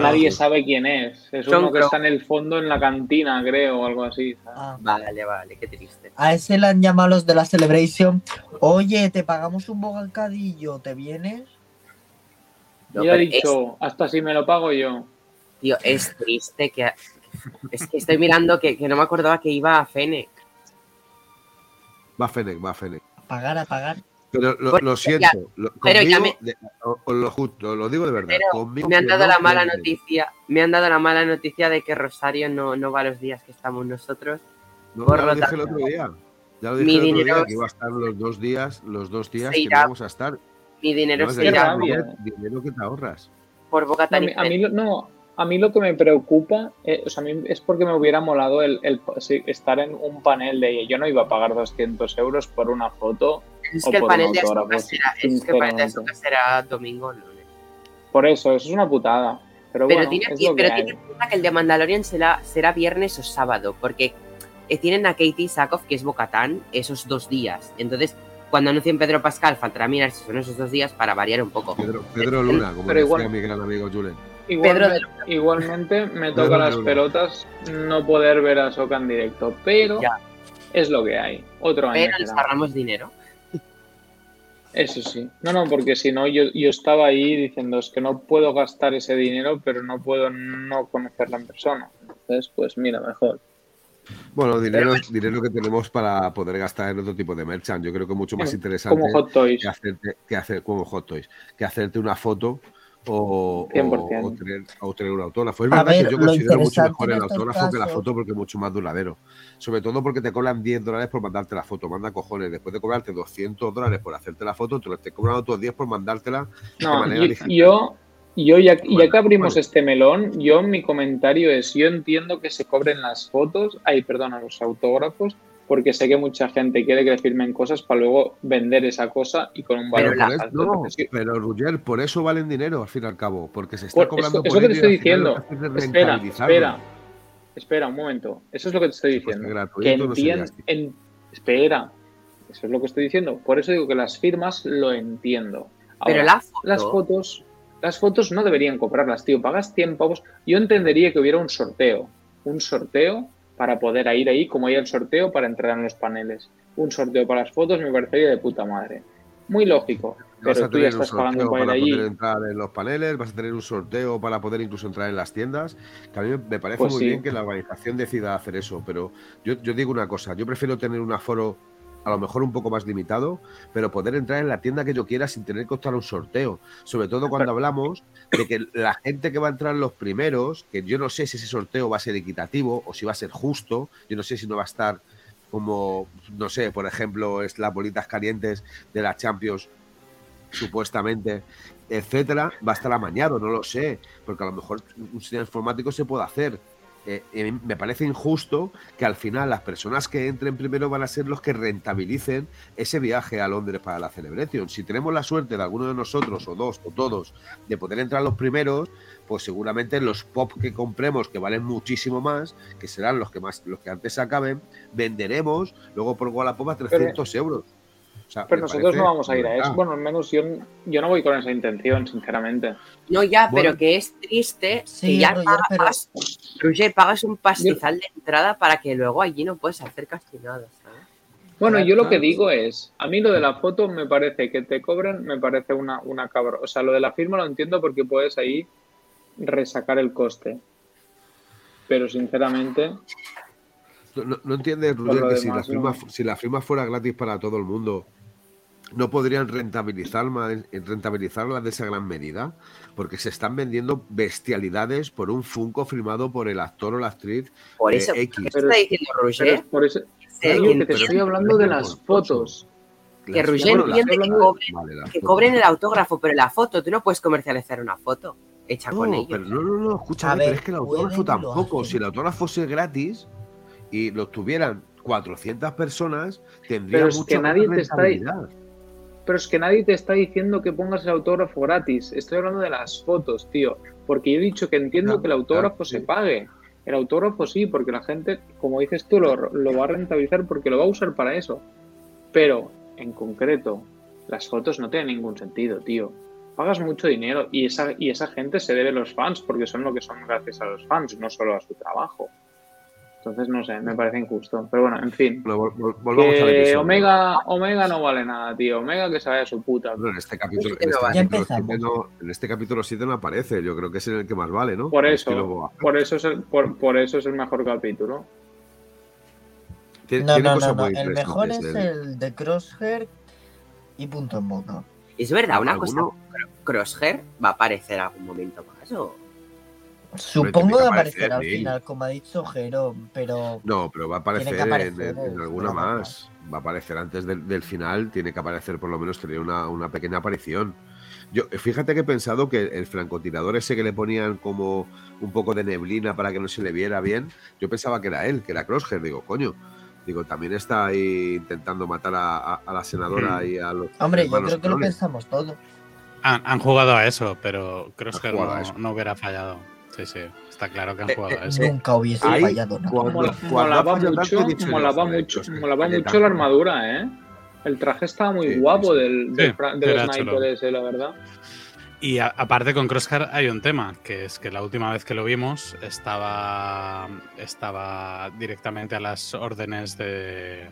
nadie sabe quién es. Es John uno que Crow. está en el fondo en la cantina, creo, o algo así. Ah, Vale, vale, qué triste. a ese le han llamado los de la Celebration. Oye, te pagamos un bocadillo, ¿te vienes? No, pero dicho, hasta si me lo pago yo. Tío, es triste que. Es que estoy mirando que, que no me acordaba que iba a Fennec. Va Fennec, va Fennec. A pagar, a pagar. Pero lo, Bueno, lo ya- siento. lo- pero ya conmigo, me- de- o- os lo, ju- lo, digo de verdad. Conmigo Me han dado no la mala noticia. Me han dado la mala noticia de que Rosario no, no va los días que estamos nosotros. No, Por ya lo lo dije tanto, el otro día. Ya lo dije mi el otro dinero día que iba a estar los dos días, los dos días que íbamos a estar. Mi dinero se irá dinero, que te ahorras. por boca tan a, mí, a mí lo- no, a mí lo que me preocupa, eh, o sea, a mí es porque me hubiera molado el, estar en un panel de yo no iba a pagar 200 euros por una foto. Es o que el por panel de Azoka será, es que el panel de sinceramente. Ahsoka será domingo o lunes. Por eso, eso es una putada. Pero, Pero, bueno, tiene, es lo que pero tiene pinta que el de Mandalorian será, será viernes o sábado, porque eh, tienen a Katie Sackhoff, que es Bocatán, esos dos días. Entonces, cuando anuncien Pedro Pascal, faltará mirar si son esos dos días para variar un poco. Pedro, Pedro Luna, como Pero decía igual- mi gran amigo Julen. Igualmente, me toca las Luna. pelotas no poder ver a Soka en directo, pero Ya. es lo que hay. Otro año. Pero les ahorramos dinero. Eso sí. No, no, porque si no, yo, yo estaba ahí diciendo es que no puedo gastar ese dinero, pero no puedo no conocerla en persona. Entonces, pues mira, mejor. Bueno, dinero, dinero que tenemos para poder gastar en otro tipo de merchant. Yo creo que mucho más interesante Como Hot Toys. que hacerte, que hacer como Hot Toys, que hacerte una foto o, o, 100%. o tener, o tener un autógrafo. Es verdad ver, que yo considero mucho mejor el autógrafo que la foto porque es mucho más duradero. Sobre todo porque te cobran 10 dólares por mandarte la foto. Manda cojones. Después de cobrarte 200 dólares por hacerte la foto, te lo estoy cobrando otros 10 por mandártela. de manera yo, digital. yo, yo ya, que abrimos bueno. este melón, yo mi comentario es, yo entiendo que se cobren las fotos, ay, perdona, los autógrafos, porque sé que mucha gente quiere que le firmen cosas para luego vender esa cosa y con un Pero valor Pero, más eso, alto. no, pero Ruger, por eso valen dinero al fin y al cabo, porque se está Por- cobrando eso- por eso que te estoy diciendo. Espera, espera, espera un momento. Eso es lo que te estoy fuese diciendo. Que no en- espera, eso es lo que estoy diciendo. Por eso digo que las firmas lo entiendo. Pero Ahora, la foto, las fotos, las fotos no deberían cobrarlas, tío. Pagas 100 pavos. Yo entendería que hubiera un sorteo, un sorteo para poder ir ahí, como hay el sorteo para entrar en los paneles. Un sorteo para las fotos me parecería de puta madre. Muy lógico. Vas Pero a tú ya un estás pagando para para allí. poder entrar en los paneles, vas a tener un sorteo para poder incluso entrar en las tiendas. Que a mí me parece Pues muy sí. bien que la organización decida hacer eso, pero yo, yo digo una cosa, yo prefiero tener un aforo a lo mejor un poco más limitado, pero poder entrar en la tienda que yo quiera sin tener que optar a un sorteo. Sobre todo cuando hablamos de que la gente que va a entrar los primeros, que yo no sé si ese sorteo va a ser equitativo o si va a ser justo, yo no sé si no va a estar como, no sé, por ejemplo, es las bolitas calientes de la Champions supuestamente, etcétera, va a estar amañado, no lo sé, porque a lo mejor un sistema informático se puede hacer. Eh, eh, me parece injusto que al final las personas que entren primero van a ser los que rentabilicen ese viaje a Londres para la Celebration. Si tenemos la suerte de alguno de nosotros, o dos, o todos, de poder entrar los primeros, pues seguramente los pop que compremos, que valen muchísimo más, que serán los que más, los que antes se acaben, venderemos luego por Wallapop a 300 euros. O sea, Pero nosotros no vamos a ir a eso. Bueno, al menos yo, yo no voy con esa intención, sinceramente. no ya, Bueno. pero que es triste Sí, que ya Roger, pero- pagas, Roger, pagas un pastizal de entrada para que luego allí no puedes hacer casi nada, ¿sabes? Bueno, yo lo que digo es, a mí lo de la foto me parece que te cobren, me parece una, una cabra. O sea, lo de la firma lo entiendo porque puedes ahí resacar el coste. Pero sinceramente, No, entiendes, lo que si, demás, la firma, no. fu- si la firma fuera gratis para todo el mundo, no podrían rentabilizarla, rentabilizarla de esa gran medida, porque se están vendiendo bestialidades por un Funko firmado por el actor o la actriz Por eh, X. ¿qué Pero- está diciendo es Roger? por eso Que te estoy hablando de las fotos. que Las- Roger bueno, las- entiende que cobren, vale, las que fotos. cobren el autógrafo, pero la foto, tú no puedes comercializar una foto hecha No, con ellos. pero no, no, no, escúchame, ver, pero es que el autógrafo tampoco. Si el autógrafo fuese gratis y lo tuvieran 400 personas, tendría Pero es mucha que más nadie te está-. Pero es que nadie te está diciendo que pongas el autógrafo gratis. Estoy hablando de las fotos, tío. Porque yo he dicho que entiendo Claro, que el autógrafo claro, se sí. pague. El autógrafo sí, porque la gente, como dices tú, lo, lo va a rentabilizar porque lo va a usar para eso. Pero, en concreto, las fotos no tienen ningún sentido, tío. Pagas mucho dinero y esa, y esa gente se debe a los fans porque son lo que son gracias a los fans, no solo a su trabajo. Entonces, no sé, me parece injusto. Pero bueno, en fin. Vol- vol- volvamos al Que episodio. Omega, Omega no vale nada, tío. Omega que se vaya a su puta. Bueno, en este capítulo, que en no este capítulo empezamos. 7 no, en este capítulo 7 no aparece. Yo creo que es en el que más vale, ¿no? Por eso, por eso es el, por, por eso es el mejor capítulo. Tiene, No, tiene no, cosas no, no. muy El mejor es interesantes, el de Crosshair y punto en boca. Es verdad, una ¿Alguno? cosa, Crosshair va a aparecer algún momento más o Supongo que que aparecerá al final, como ha dicho Jero, pero No, pero va a aparecer, que aparecer en, en en alguna más. Va a aparecer antes del, del final. Tiene que aparecer, por lo menos, tener una, una pequeña aparición. Yo, fíjate que he pensado que el francotirador ese que le ponían como un poco de neblina para que no se le viera bien, yo pensaba que era él, que era Crosshair. Digo, coño. Digo, también está ahí intentando matar a, a- a la senadora y a los. hombre, yo creo que lo pensamos todo. Han, han jugado a eso, pero Crosshair jugado a no, no hubiera fallado. Sí, sí, está claro que han Eh, jugado a eh, eso. Nunca hubiese ahí, fallado nada. cuando- molaba mucho, molaba mucho, molaba mucho la armadura, ¿eh? El traje estaba muy Sí, guapo sí. del, del, Sí, del sniper ese, la verdad. Y a- aparte con Crosshair hay un tema, que es que la última vez que lo vimos estaba, estaba directamente a las órdenes de,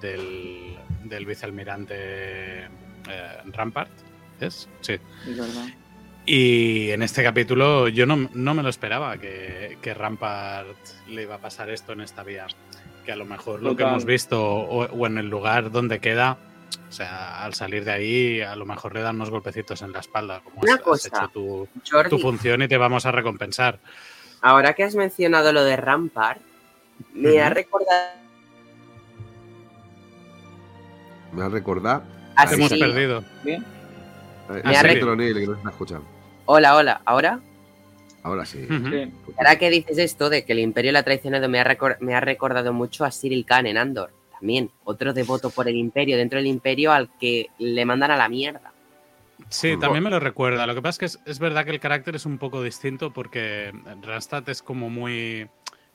del, del vicealmirante eh, Rampart. ¿Es? Sí. Es verdad. Y en este capítulo yo no, no me lo esperaba que, que Rampart le iba a pasar esto en esta vía. Que a lo mejor lo que hemos visto o, o en el lugar donde queda, o sea, al salir de ahí, a lo mejor le dan unos golpecitos en la espalda, como Una has, has cosa, hecho tu, función y te vamos a recompensar. ahora que has mencionado lo de Rampart, me ha recordado Me ha recordado. a Te hemos perdido. Bien. Me ha sí, Hola, hola, ¿ahora? Ahora sí. Sí. Ahora que dices esto de que el Imperio la ha traicionado, me ha, me ha recordado mucho a Cyril Khan en Andor. También, otro devoto por el Imperio, dentro del Imperio al que le mandan a la mierda. Sí, también me lo recuerda. Lo que pasa es que es, es verdad que el carácter es un poco distinto porque Rastad es como muy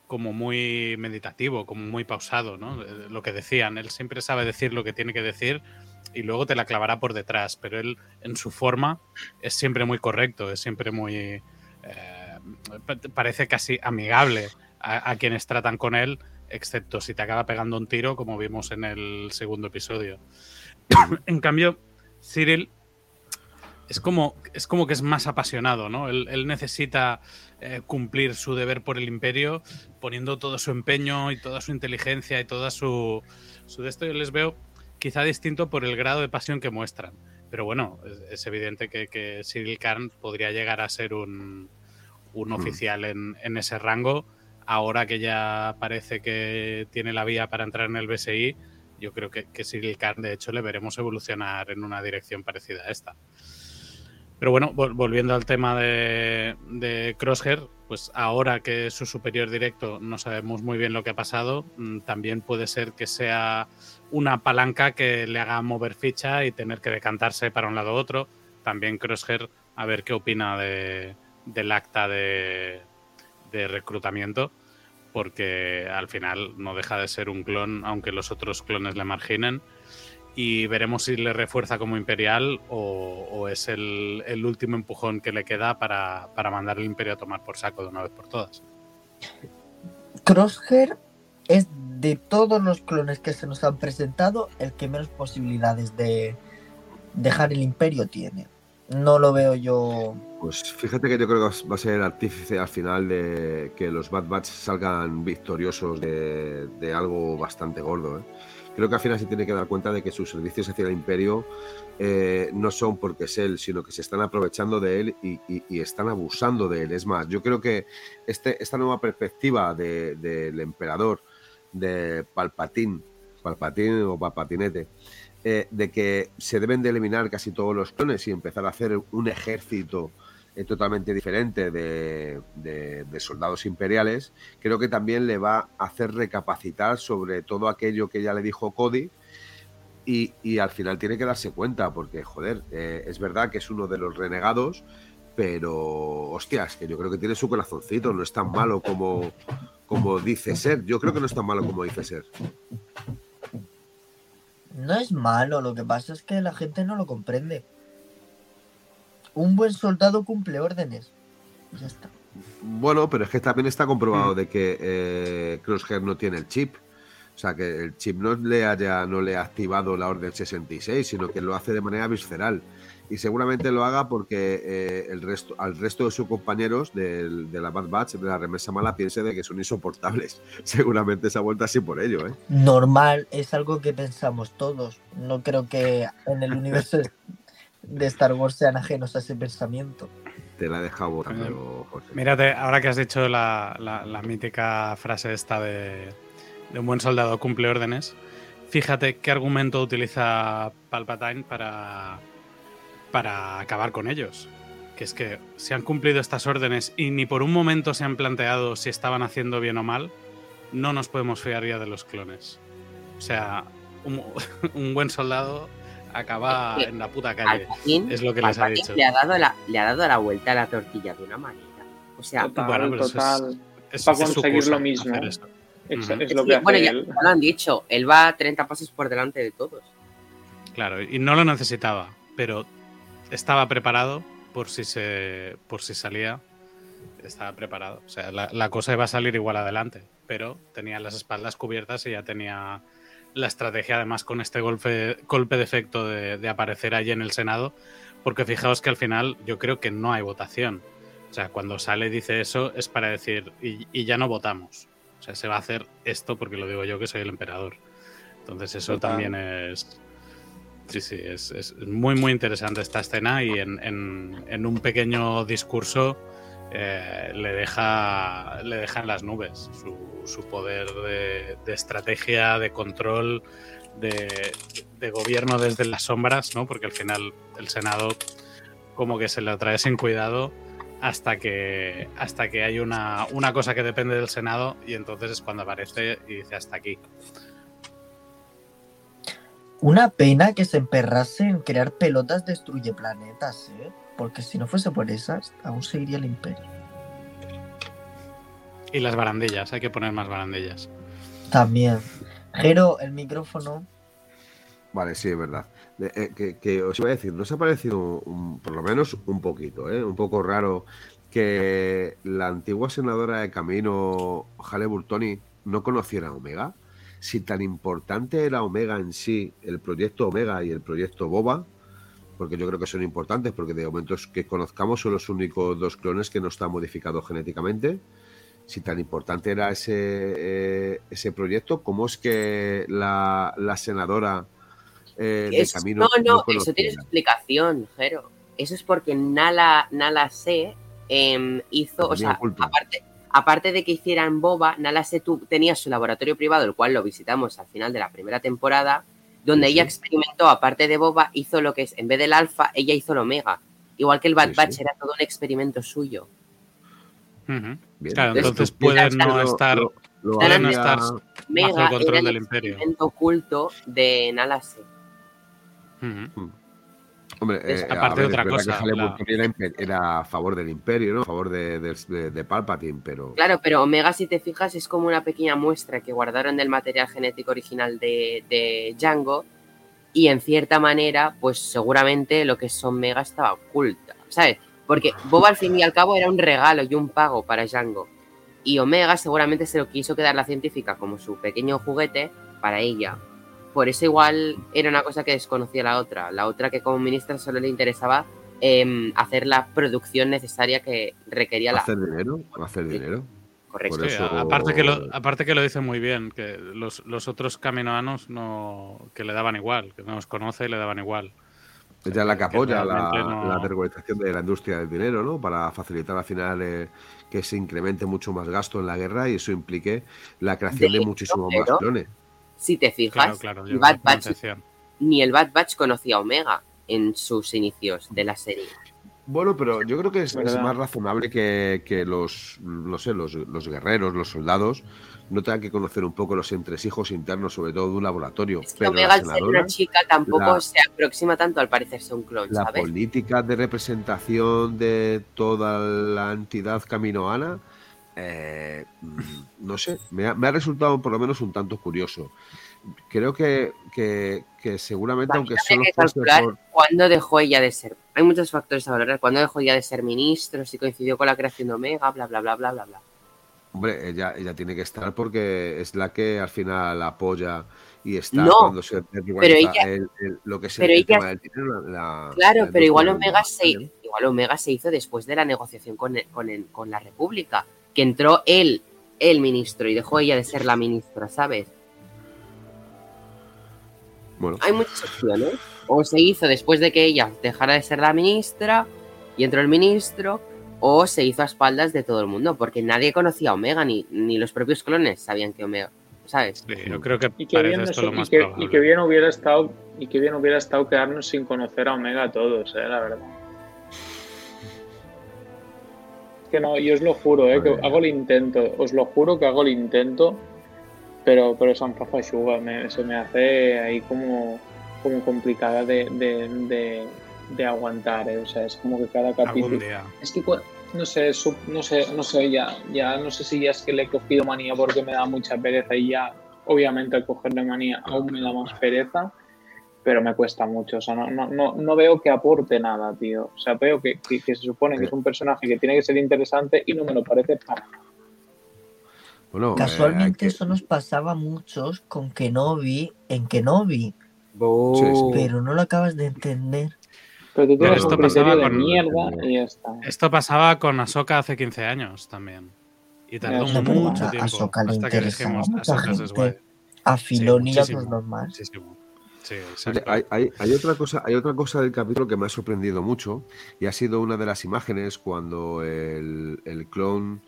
como muy meditativo, como muy pausado, ¿no? Eh, Lo que decían, él siempre sabe decir lo que tiene que decir y luego te la clavará por detrás, pero él en su forma es siempre muy correcto, es siempre muy... eh, pa- parece casi amigable a, quienes tratan con él, excepto si te acaba pegando un tiro, como vimos en el segundo episodio. (coughs) en cambio, Cyril es como, es como que es más apasionado, ¿no? Él, él necesita eh, cumplir su deber por el imperio, poniendo todo su empeño y toda su inteligencia y toda su, su de esto. Yo les veo quizá distinto por el grado de pasión que muestran. Pero bueno, es, es evidente que, que Cyril Karn podría llegar a ser un, un oficial en, en ese rango. Ahora que ya parece que tiene la vía para entrar en el BSI, yo creo que, que Cyril Karn, de hecho, le veremos evolucionar en una dirección parecida a esta. Pero bueno, vol- volviendo al tema de, de Crosshair, pues ahora que es su superior directo no sabemos muy bien lo que ha pasado, mm, también puede ser que sea una palanca que le haga mover ficha y tener que decantarse para un lado u otro. También Crosshair, a ver qué opina de, del acta de, de reclutamiento, porque al final no deja de ser un clon, aunque los otros clones le marginen y veremos si le refuerza como imperial o, es el, último empujón que le queda para, para mandar el imperio a tomar por saco de una vez por todas. Crosshair es de todos los clones que se nos han presentado, el que menos posibilidades de dejar el imperio tiene. No lo veo yo. Pues fíjate que yo creo que va a ser el artífice al final de que los Bad Batch salgan victoriosos de, de algo bastante gordo. ¿eh? Creo que al final se tiene que dar cuenta de que sus servicios hacia el imperio eh, no son porque es él, sino que se están aprovechando de él y, están abusando de él. Es más, yo creo que este, esta nueva perspectiva de- del emperador, de Palpatín, Palpatín o Palpatinete, eh, de que se deben de eliminar casi todos los clones y empezar a hacer un ejército eh, totalmente diferente de, soldados imperiales, creo que también le va a hacer recapacitar sobre todo aquello que ya le dijo Cody. Y, y al final tiene que darse cuenta, porque, joder, eh, es verdad que es uno de los renegados, pero, hostias, que yo creo que tiene su corazoncito, no es tan malo como, como dice ser. Yo creo que no es tan malo como dice ser. No es malo, lo que pasa es que la gente no lo comprende. Un buen soldado cumple órdenes. Ya está. Bueno, pero es que también está comprobado de que eh, Crosshair no tiene el chip. O sea, que el chip no le haya no le ha activado la orden 66, sino que lo hace de manera visceral. Y seguramente lo haga porque eh, el resto, al resto de sus compañeros del- de, la Bad Batch, de la remesa mala, piense de que son insoportables. (laughs) Seguramente se ha vuelto así por ello, ¿eh? Normal, es algo que pensamos todos. No creo que en el universo de- de Star Wars sean ajenos a ese pensamiento. Te la he dejado votando, Jorge. Mírate, ahora que has dicho la, la- la mítica frase esta de, de un buen soldado cumple órdenes, fíjate qué argumento utiliza Palpatine para, para acabar con ellos. Que es que si han cumplido estas órdenes y ni por un momento se han planteado si estaban haciendo bien o mal, no nos podemos fiar ya de los clones. O sea, un, (laughs) un buen soldado acaba Es que en la puta calle. Es lo que les ha dicho. le ha dado la, le ha dado la vuelta a la tortilla de una manera. O sea, Total, bueno, pero eso es- total. Es- para conseguir lo mismo. eso. Es, Ujú. es es lo que, que hace bueno, ya, él. ya lo han dicho, él va 30 pasos por delante de todos. Claro, y no lo necesitaba, pero estaba preparado por si se por si salía. Estaba preparado. O sea, la, la cosa iba a salir igual adelante, pero tenía las espaldas cubiertas y ya tenía la estrategia, además, con este golpe, golpe de efecto de, de aparecer allí en el Senado. Porque fijaos que al final yo creo que no hay votación. O sea, cuando sale y dice eso es para decir, y, y ya no votamos. O sea, se va a hacer esto porque lo digo yo que soy el emperador. Entonces eso Total. también es... Sí, sí, es, muy, muy interesante esta escena y en, un pequeño discurso eh, le, deja, le deja en las nubes su, poder de, estrategia, de control, de, de gobierno desde las sombras, ¿no? Porque al final el Senado como que se lo trae sin cuidado hasta que, hasta que hay una, una cosa que depende del Senado y entonces es cuando aparece y dice hasta aquí. Una pena que se emperrase en crear pelotas destruye planetas, ¿eh? Porque si no fuese por esas, aún seguiría el imperio. Y las barandillas, hay que poner más barandillas. También. Jero, el micrófono. Vale, sí, es verdad. Eh, que, que os iba a decir, ¿nos ha parecido un- por lo menos un poquito, ¿eh? un poco raro que la antigua senadora de Camino, Hale Burtoni, no conociera a Omega? Si tan importante era Omega en sí, el proyecto Omega y el proyecto Boba, porque yo creo que son importantes, porque de momentos que conozcamos son los únicos dos clones que no están modificados genéticamente. Si tan importante era ese, eh, ese proyecto, ¿cómo es que la, la senadora eh, de camino no, no, eso tiene su explicación, Jero. Eso es porque Nala, Nala Se em, hizo, o sea, aparte, aparte de que hicieran boba, Nala Se tu- tenía su laboratorio privado, el cual lo visitamos al final de la primera temporada, donde Sí, ella sí. experimentó, aparte de boba, hizo lo que es, en vez del alfa, ella hizo el omega. Igual que el Bad Sí, Batch sí. era todo un experimento suyo. Bien. Claro, Entonces, entonces no Lo- estar lo- lo Puede no hacía- estar- Mega bajo el control era el del imperio. experimento oculto de Nala. Hombre, eh, aparte de otra es cosa, que la- era, era a favor del imperio, ¿no? A favor de, de, de- de Palpatine, pero... Claro, pero Omega, si te fijas, es como una pequeña muestra que guardaron del material genético original de, de Django. Y en cierta manera, pues seguramente lo que es Omega estaba oculta, ¿sabes? Porque Boba al fin y al cabo era un regalo y un pago para Django. Y Omega seguramente se lo quiso quedar la científica como su pequeño juguete para ella. Por eso igual era una cosa que desconocía la otra. La otra que como ministra solo le interesaba em, hacer la producción necesaria que requería la... Hacer dinero, hacer dinero. Correcto. Por Sí, eso- aparte, que lo, aparte que lo dice muy bien, que los, los otros caminoanos no, que le daban igual, que no los conoce y le daban igual. Ella es la que apoya la, no- la regularización de la industria del dinero, ¿no? Para facilitar al final eh, que se incremente mucho más gasto en la guerra y eso implique la creación de, De muchísimos más clones. Si te Claro, fijas, claro, el lleva Bad Batch ni el Bad Batch conocía a Omega en sus inicios de la serie. Bueno, pero yo creo que es, es más razonable que, que los, no sé, los, los guerreros, los soldados, no tengan que conocer un poco los entresijos internos, sobre todo de un laboratorio. Es que pero Omega, la al ser una chica, tampoco la- se aproxima tanto al parecerse un clon, la ¿sabes? política de representación de toda la entidad caminoana, eh, (clears throat) no sé, me ha, me ha resultado por lo menos un tanto curioso. Creo que, que, que seguramente, aunque solo hay que fuese calcular por... cuándo dejó ella de ser. Hay muchos factores a valorar. Cuándo dejó ella de ser ministro, si coincidió con la creación de Omega, bla, bla, bla, bla, bla, bla. Hombre, ella, ella tiene que estar porque es la que al final apoya y está No, cuando se regulariza ella- el- el- lo que es pero el ella- tema del dinero. la- la- Claro, la pero igual Omega, se, igual Omega se hizo después de la negociación con, el- con, el- con la República, que entró él, el ministro, y dejó ella de ser la ministra, ¿sabes? Bueno, Hay muchas opciones. O se hizo después de que ella dejara de ser la ministra y entró el ministro, o se hizo a espaldas de todo el mundo, porque nadie conocía a Omega, ni, ni los propios clones sabían que Omega, ¿sabes? Sí, yo creo que Y que, bien, esto y, más que, probable. y que bien hubiera estado y que bien hubiera estado quedarnos sin conocer a Omega a todos, eh, la verdad. Que no, yo os lo juro, eh, que hago el intento, os lo juro que hago el intento, pero, pero San Fafashuga me, se me hace ahí como, como complicada de, de, de, de aguantar, eh, o sea, es como que cada capítulo... Es que no sé, no sé, no sé, ya, ya no sé si ya es que le he cogido manía porque me da mucha pereza y ya, obviamente al cogerle manía aún me da más pereza, pero me cuesta mucho, o sea, no, no, no, no veo que aporte nada, tío. O sea, veo que, que- que se supone que es un personaje que tiene que ser interesante y no me lo parece para nada. bueno, eh, Casualmente que- eso nos pasaba a muchos con Kenobi en Kenobi, Sí, sí. pero no lo acabas de entender. Pero tú tienes esto un pasaba de con- mierda y ya está. Esto pasaba con Ahsoka hace 15 años también. Y tardó mucho a tiempo Ahsoka le hasta que interesaba dijimos mucha Ahsoka es gente. guay. A Filoni y a muchísimo. otros dos más. Muchísimo. Sí, Oye, exacto. Hay, hay- hay otra cosa, hay otra cosa del capítulo que me ha sorprendido mucho y ha sido una de las imágenes cuando el, el clon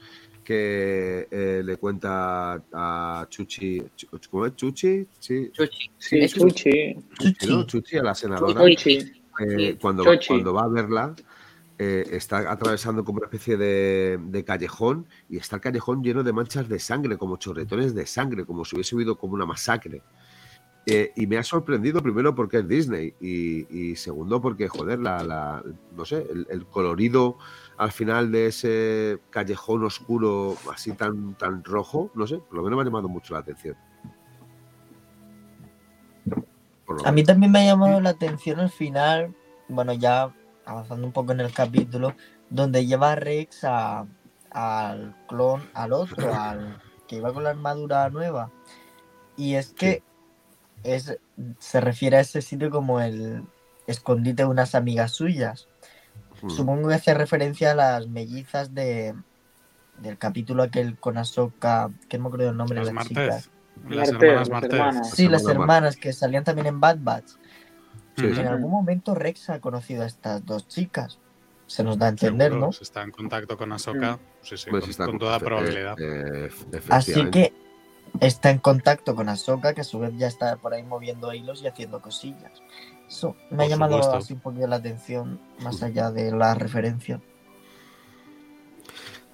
que eh, le cuenta a Chuchi, Chu- ¿cómo es? Chuchi, sí, Chuchi. Sí, Es Chuchi, Chuchi, ¿no? Chuchi. Chuchi a la senadora, Chuchi. eh, Sí, cuando, Chuchi. cuando va a verla, eh, está atravesando como una especie de, de callejón y está el callejón lleno de manchas de sangre, como chorretones de sangre, como si hubiese habido como una masacre. Eh, y me ha sorprendido primero porque es Disney y, y segundo porque, joder, la, la- no sé, el, el colorido al final de ese callejón oscuro así tan, tan rojo, no sé, por lo menos me ha llamado mucho la atención. A mí también me ha llamado la atención al final, bueno, ya avanzando un poco en el capítulo, donde lleva a Rex a- al clon, al otro, al que iba con la armadura nueva. Y es que es, se refiere a ese sitio como el escondite de unas amigas suyas. Mm. Supongo que hace referencia a las mellizas de del capítulo aquel con Ahsoka, que no me acuerdo el nombre Las de las chicas. Las Martez, hermanas Martez. hermanas. Sí, las Hermanas que salían también en Bad Batch. Sí. En algún momento Rex ha conocido a estas dos chicas. Se nos da a entender, Seguro, ¿no? Si está en contacto con Ahsoka, sí, sí, Pues con, está con con- toda eh, probabilidad. eh, Así que está en contacto con Ahsoka, que a su vez ya está por ahí moviendo hilos y haciendo cosillas. Eso me ha llamado supuesto. así un poquito la atención, más allá de la referencia.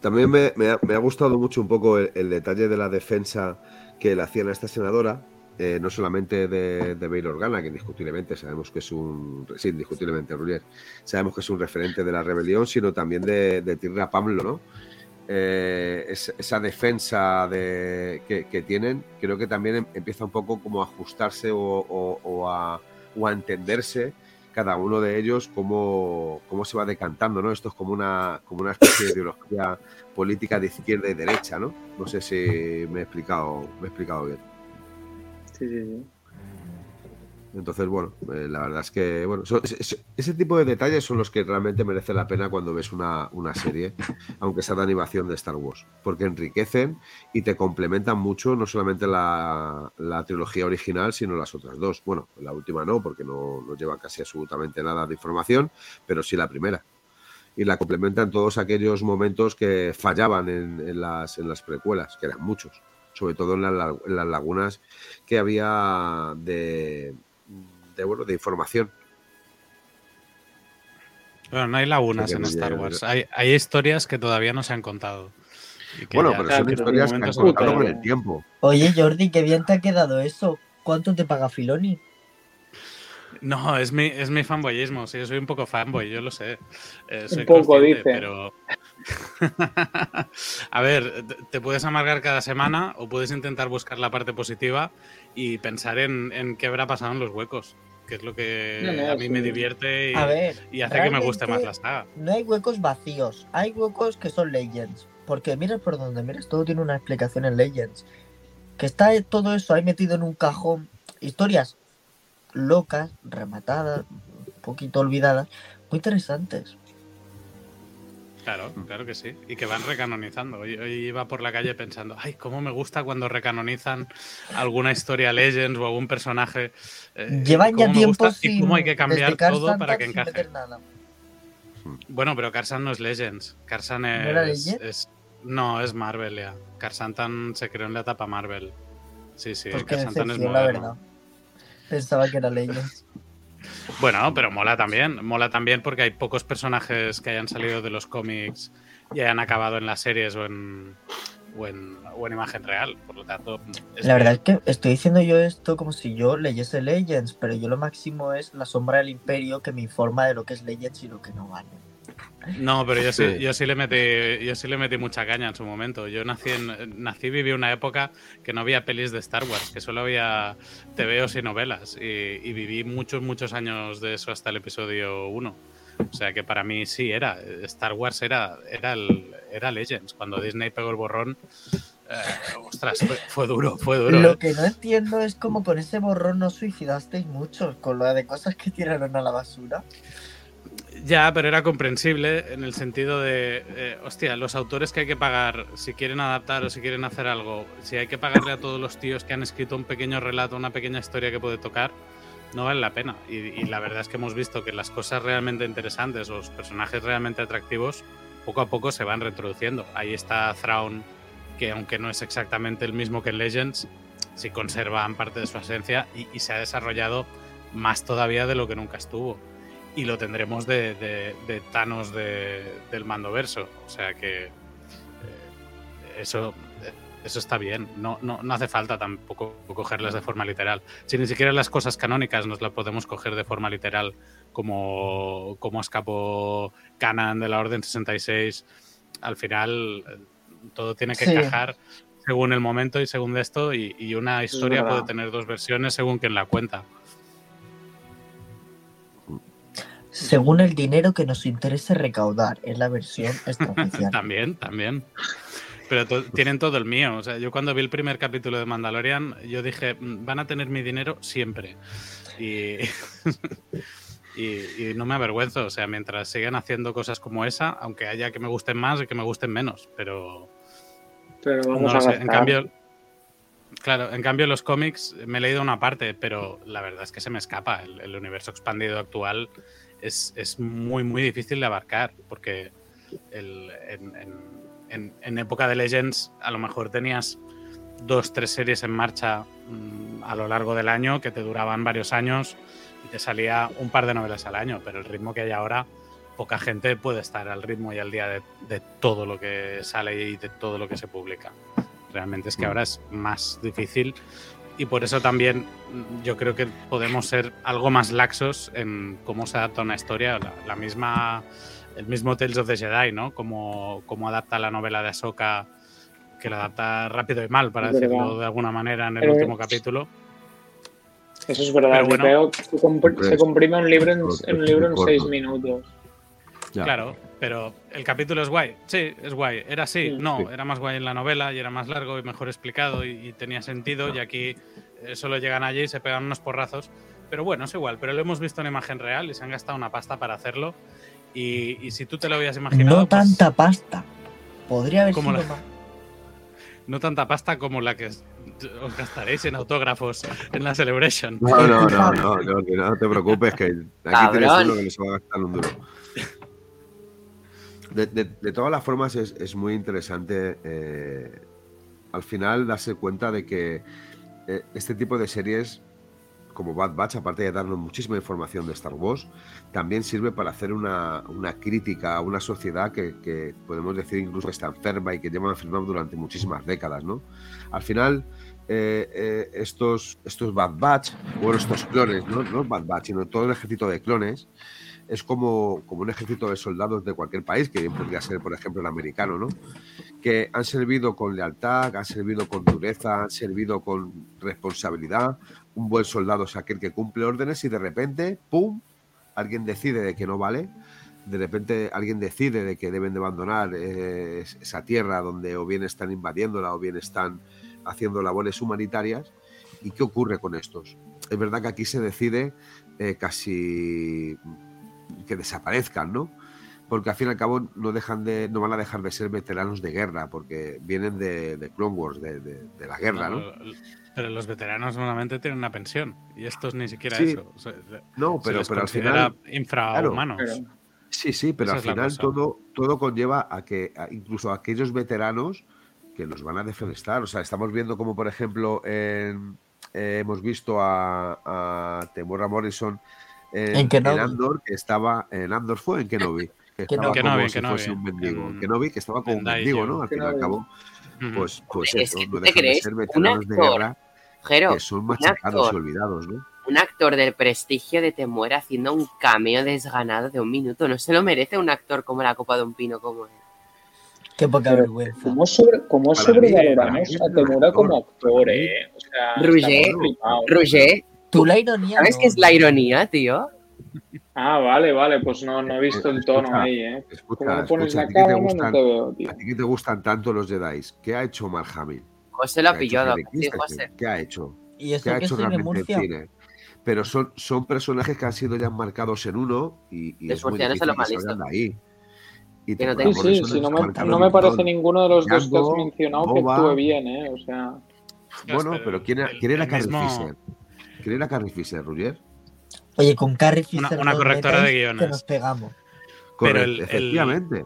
También me, me ha, me ha gustado mucho un poco el, el detalle de la defensa que le hacían a esta senadora, eh, no solamente de, de Bail Organa, que indiscutiblemente sabemos que es un. Sí, indiscutiblemente, Rulier, sabemos que es un referente de la rebelión, sino también de, de Tirra Pablo, ¿no? Eh, es- esa defensa de, que, tienen, creo que también em- empieza un poco como a ajustarse o a, o a entenderse cada uno de ellos cómo, cómo se va decantando, ¿no? Esto es como una, como una especie de ideología política de izquierda y derecha, ¿no? No sé si me he explicado, me he explicado bien. Sí, sí, sí. Entonces, bueno, eh, la verdad es que, bueno, so- ese, tipo de detalles son los que realmente merece la pena cuando ves una, una serie, (laughs) aunque sea de animación de Star Wars, porque enriquecen y te complementan mucho, no solamente la, la trilogía original, sino las otras dos. Bueno, la última no, porque no, no lleva casi absolutamente nada de información, pero sí la primera. Y la complementan todos aquellos momentos que fallaban en, en las, en las precuelas, que eran muchos, sobre todo en, la- en las lagunas que había de, de, bueno, de información. Bueno, no hay lagunas en Star Wars. Hay, hay historias que todavía no se han contado. Bueno, ya- pero Claro, son historias que han contado con el tiempo. Oye, Jordi, qué bien te ha quedado eso. ¿Cuánto te paga Filoni? No, es mi, es mi fanboyismo. Sí, yo soy un poco fanboy, yo lo sé. Eh, soy poco, dice. Pero. (laughs) A ver, te- te puedes amargar cada semana o puedes intentar buscar la parte positiva y pensar en, en qué habrá pasado en los huecos, que es lo que No, no, a mí me divierte y, A ver, y hace que me guste más la saga. No hay huecos vacíos, hay huecos que son Legends. Porque miras por donde miras, todo tiene una explicación en Legends. Que está todo eso ahí metido en un cajón. Historias locas, rematadas, un poquito olvidadas, muy interesantes. Claro, claro que sí. Y que van recanonizando. Hoy, hoy iba por la calle pensando, ay, cómo me gusta cuando recanonizan alguna historia Legends o algún personaje. eh, Llevan ya tiempo sin y cómo hay que cambiar todo para que encaje. nada. Bueno, pero Carsan no es Legends. Carsan es. era Legends? es- no, es Marvel ya. Carsantan se creó en la etapa Marvel. Sí, sí, Pues qué Carsantan es moderno. verdad. Pensaba que era Legends. (laughs) Bueno, pero mola también. Mola también porque hay pocos personajes que hayan salido de los cómics y hayan acabado en las series o en, o en, o en imagen real. Por lo tanto, es La verdad es que estoy diciendo yo esto como si yo leyese Legends, pero yo lo máximo es la sombra del imperio que me informa de lo que es Legends y lo que no vale. No, pero yo sí, Sí. yo sí le metí, yo sí le metí mucha caña en su momento. Yo nací en, nací y viví una época que no había pelis de Star Wars, que solo había TVOs y novelas. Y, y viví muchos, muchos años de eso hasta el episodio 1. O sea que para mí sí era. Star Wars era, era, el, era Legends. Cuando Disney pegó el borrón. eh, ostras, fue, fue duro, fue duro. Lo ¿eh? que no entiendo es como con ese borrón no suicidasteis muchos, con lo de cosas que tiraron a la basura. Ya, pero era comprensible en el sentido de, eh, hostia, los autores que hay que pagar, si quieren adaptar o si quieren hacer algo, si hay que pagarle a todos los tíos que han escrito un pequeño relato, una pequeña historia que puede tocar, no vale la pena. Y, y la verdad es que hemos visto que las cosas realmente interesantes, los personajes realmente atractivos, poco a poco se van reintroduciendo. Ahí está Thrawn, que aunque no es exactamente el mismo que en Legends, sí conserva parte de su esencia y, y se ha desarrollado más todavía de lo que nunca estuvo y lo tendremos de, de- de Thanos de- del Mandoverso. O sea que eh, eso, eh, eso está bien. No, no, no hace falta tampoco cogerlas de forma literal. Si ni siquiera las cosas canónicas nos las podemos coger de forma literal, como, como escapó Canan de la Orden 66, al final eh, todo tiene que Sí. encajar según el momento y según esto, y, y una historia puede tener dos versiones según quien la cuenta. Según el dinero que nos interese recaudar, es la versión (laughs) extraoficial. También, también. Pero to- tienen todo el mío. O sea, yo cuando vi el primer capítulo de Mandalorian, yo dije, "Mm, van a tener mi dinero siempre. Y, (laughs) y, y no me avergüenzo. O sea, mientras sigan haciendo cosas como esa, aunque haya que me gusten más y que me gusten menos. Pero Pero vamos no a. En cambio, claro, en cambio los cómics me he leído una parte, pero la verdad es que se me escapa. El, el universo expandido actual es, es muy, muy difícil de abarcar, porque el- en, en- en- en época de Legends a lo mejor tenías dos, tres series en marcha mm, a lo largo del año que te duraban varios años y te salía un par de novelas al año, pero el ritmo que hay ahora, poca gente puede estar al ritmo y al día de, de todo lo que sale y de todo lo que se publica. Realmente es que Mm. ahora es más difícil y por eso también yo creo que podemos ser algo más laxos en cómo se adapta una historia. La, la misma, el mismo Tales of the Jedi, ¿no? Como, como adapta la novela de Ahsoka, que la adapta rápido y mal, para Es verdad. decirlo de alguna manera, en el Pero- último capítulo. Eso es verdad, bueno. Vipeo se, compr- se comprime un libro en, en un libro en seis minutos. Ya. Claro, pero el capítulo es guay. Sí, es guay. Era así. Sí. No, Sí. era más guay en la novela y era más largo y mejor explicado y, y tenía sentido. Y aquí eh, solo llegan allí y se pegan unos porrazos. Pero bueno, es igual. Pero lo hemos visto en imagen real y se han gastado una pasta para hacerlo. Y, y si tú te lo habías imaginado. No pues, tanta pasta. Podría haber ¿Cómo sido la- más. (laughs) no tanta pasta como la que os gastaréis en autógrafos en la Celebration. No, no, no, (laughs) no, no, que no te preocupes, que aquí tienes Cabrón. uno que no se va a gastar un duro. De, todas las formas, es, es muy interesante eh, al final darse cuenta de que eh, este tipo de series, como Bad Batch, aparte de darnos muchísima información de Star Wars, también sirve para hacer una, una crítica a una sociedad que, que podemos decir incluso que está enferma y que lleva enferma durante muchísimas décadas, ¿no? Al final, eh, eh, estos, estos Bad Batch, bueno, estos clones, ¿no? no Bad Batch, sino todo el ejército de clones, es como, como un ejército de soldados de cualquier país, que bien podría ser, por ejemplo, el americano, ¿no? Que han servido con lealtad, han servido con dureza, han servido con responsabilidad. Un buen soldado es aquel que cumple órdenes y de repente, ¡pum!, alguien decide de que no vale. De repente alguien decide de que deben de abandonar eh, esa tierra donde o bien están invadiéndola o bien están haciendo labores humanitarias. ¿Y qué ocurre con estos? Es verdad que aquí se decide eh, casi que desaparezcan, ¿no? Porque al fin y al cabo no dejan de, no van a dejar de ser veteranos de guerra, porque vienen de, de Clone Wars, de, de- de la guerra, ¿no? Pero los veteranos normalmente tienen una pensión y estos ni siquiera Sí. eso. O sea, No, se pero, les pero al final, infrahumanos. Pero- sí, sí, pero Esa al final todo, todo conlleva a que a- incluso aquellos veteranos que los van a defenestar. O sea, estamos viendo como, por ejemplo, en- eh, hemos visto a, a Temora Morrison en, En Kenobi. Andor, que estaba en Andor fue en Kenobi. Que estaba Kenobi. como Kenobi, si fuese un mendigo. En- Kenobi, que estaba como en un mendigo. ¿no? Al fin y al cabo, pues, pues Es eso, que no dejan de crees ser un veteranos de actor, guerra Jero, que son un machacados y actor, olvidados, ¿no? un actor del prestigio de Temuera haciendo un cameo desganado de un minuto. No se lo merece un actor como la copa de un pino como él. Qué poca Pero, vergüenza. ¿Cómo, sobre, cómo sobrevaloramos a Temura como actor, eh? O sea. Roger, Tú la ironía. ¿sabes no, qué es la ironía, tío? Ah, vale, vale, pues no, no he visto el tono Escucha, ahí, eh. Escucha, Como pones escucha, la te cara, no te veo, tío. a ti que te gustan tanto los Jedi, ¿qué ha hecho Mark Hamill? José lo ha ¿Qué ha hecho pillado. Sí? José. ¿Qué ha hecho? Y ¿Qué ha que hecho realmente en cine? Pero son, son personajes que han sido ya marcados en uno y, y es muy difícil que salgan de ahí. Y Sí, te- sí, sí, es no me, no parece ninguno de los dos que has mencionado que actúe bien, eh. O sea, Bueno, Pero ¿quién era, el- quién era el Carrie mismo- Fisher? ¿Quién era Carrie Fisher, Roger? Oye, con Carrie Una- Fisher una nos correctora de guiones. Que nos pegamos. Pero el- efectivamente.